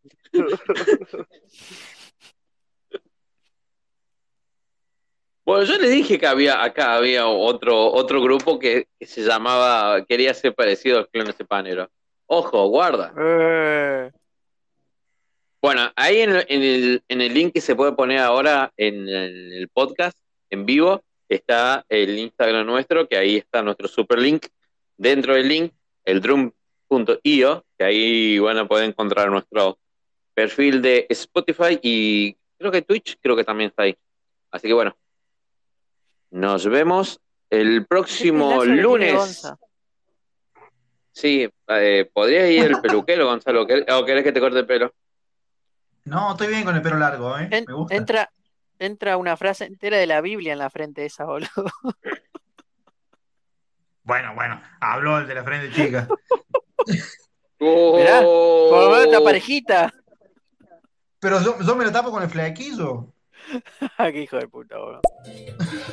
Bueno, yo le dije que había acá había otro otro grupo que, que se llamaba, quería ser parecido al clones de Panero. Ojo, guarda. Eh, Bueno, ahí en el, en el, en el link que se puede poner ahora en el, el podcast, en vivo, está el Instagram nuestro, que ahí está nuestro super link. Dentro del link, el drum.io, que ahí van a poder encontrar nuestro perfil de Spotify y creo que Twitch, creo que también está ahí. Así que bueno, nos vemos el próximo lunes. Sí, eh, ¿podrías ir el peluquero, Gonzalo? ¿Quer- ¿O querés que te corte el pelo? No, estoy bien con el pelo largo, ¿eh? En- Me gusta. entra, entra una frase entera de la Biblia en la frente esa, boludo. Bueno, bueno, habló el de la frente chica. Mirá, por lo menos esta Oh. parejita. Pero yo, yo me lo tapo con el flequillo. Qué hijo de puta, boludo.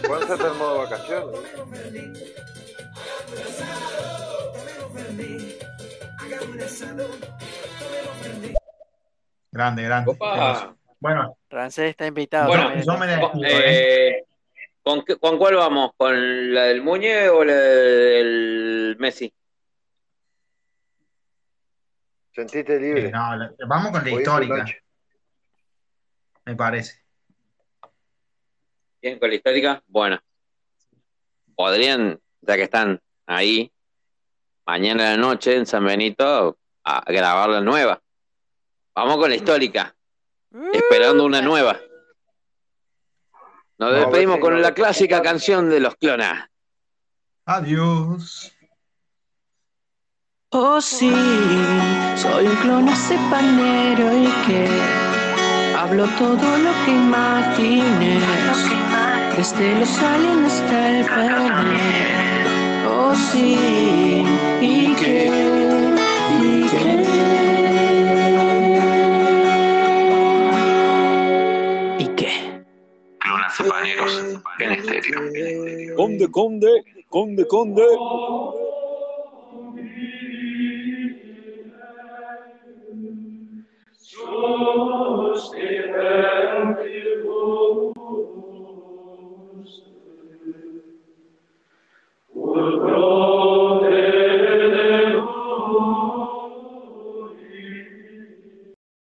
¿Cuándo se está en modo vacaciones? Grande, grande. Opa. Bueno, Rancés está invitado. Bueno, también. yo me despido, ¿eh? eh, ¿con, qué- con cuál vamos? ¿Con la del Muñe o la del Messi? Sentiste libre. Eh, no, la- vamos con la histórica, me parece. Bien, con la histórica. Bueno, podrían, ya que están ahí, mañana a la noche en San Benito, a grabar la nueva. Vamos con la histórica, esperando una nueva. Nos No, despedimos con la clásica canción de los clonas. Adiós. Oh sí, soy un clon panero y que hablo todo lo que imagines, desde los aliens hasta el pene. Oh sí, y que, y que, y que. Clonas cepaneros en estéreo. Conde, conde, conde, conde. Pro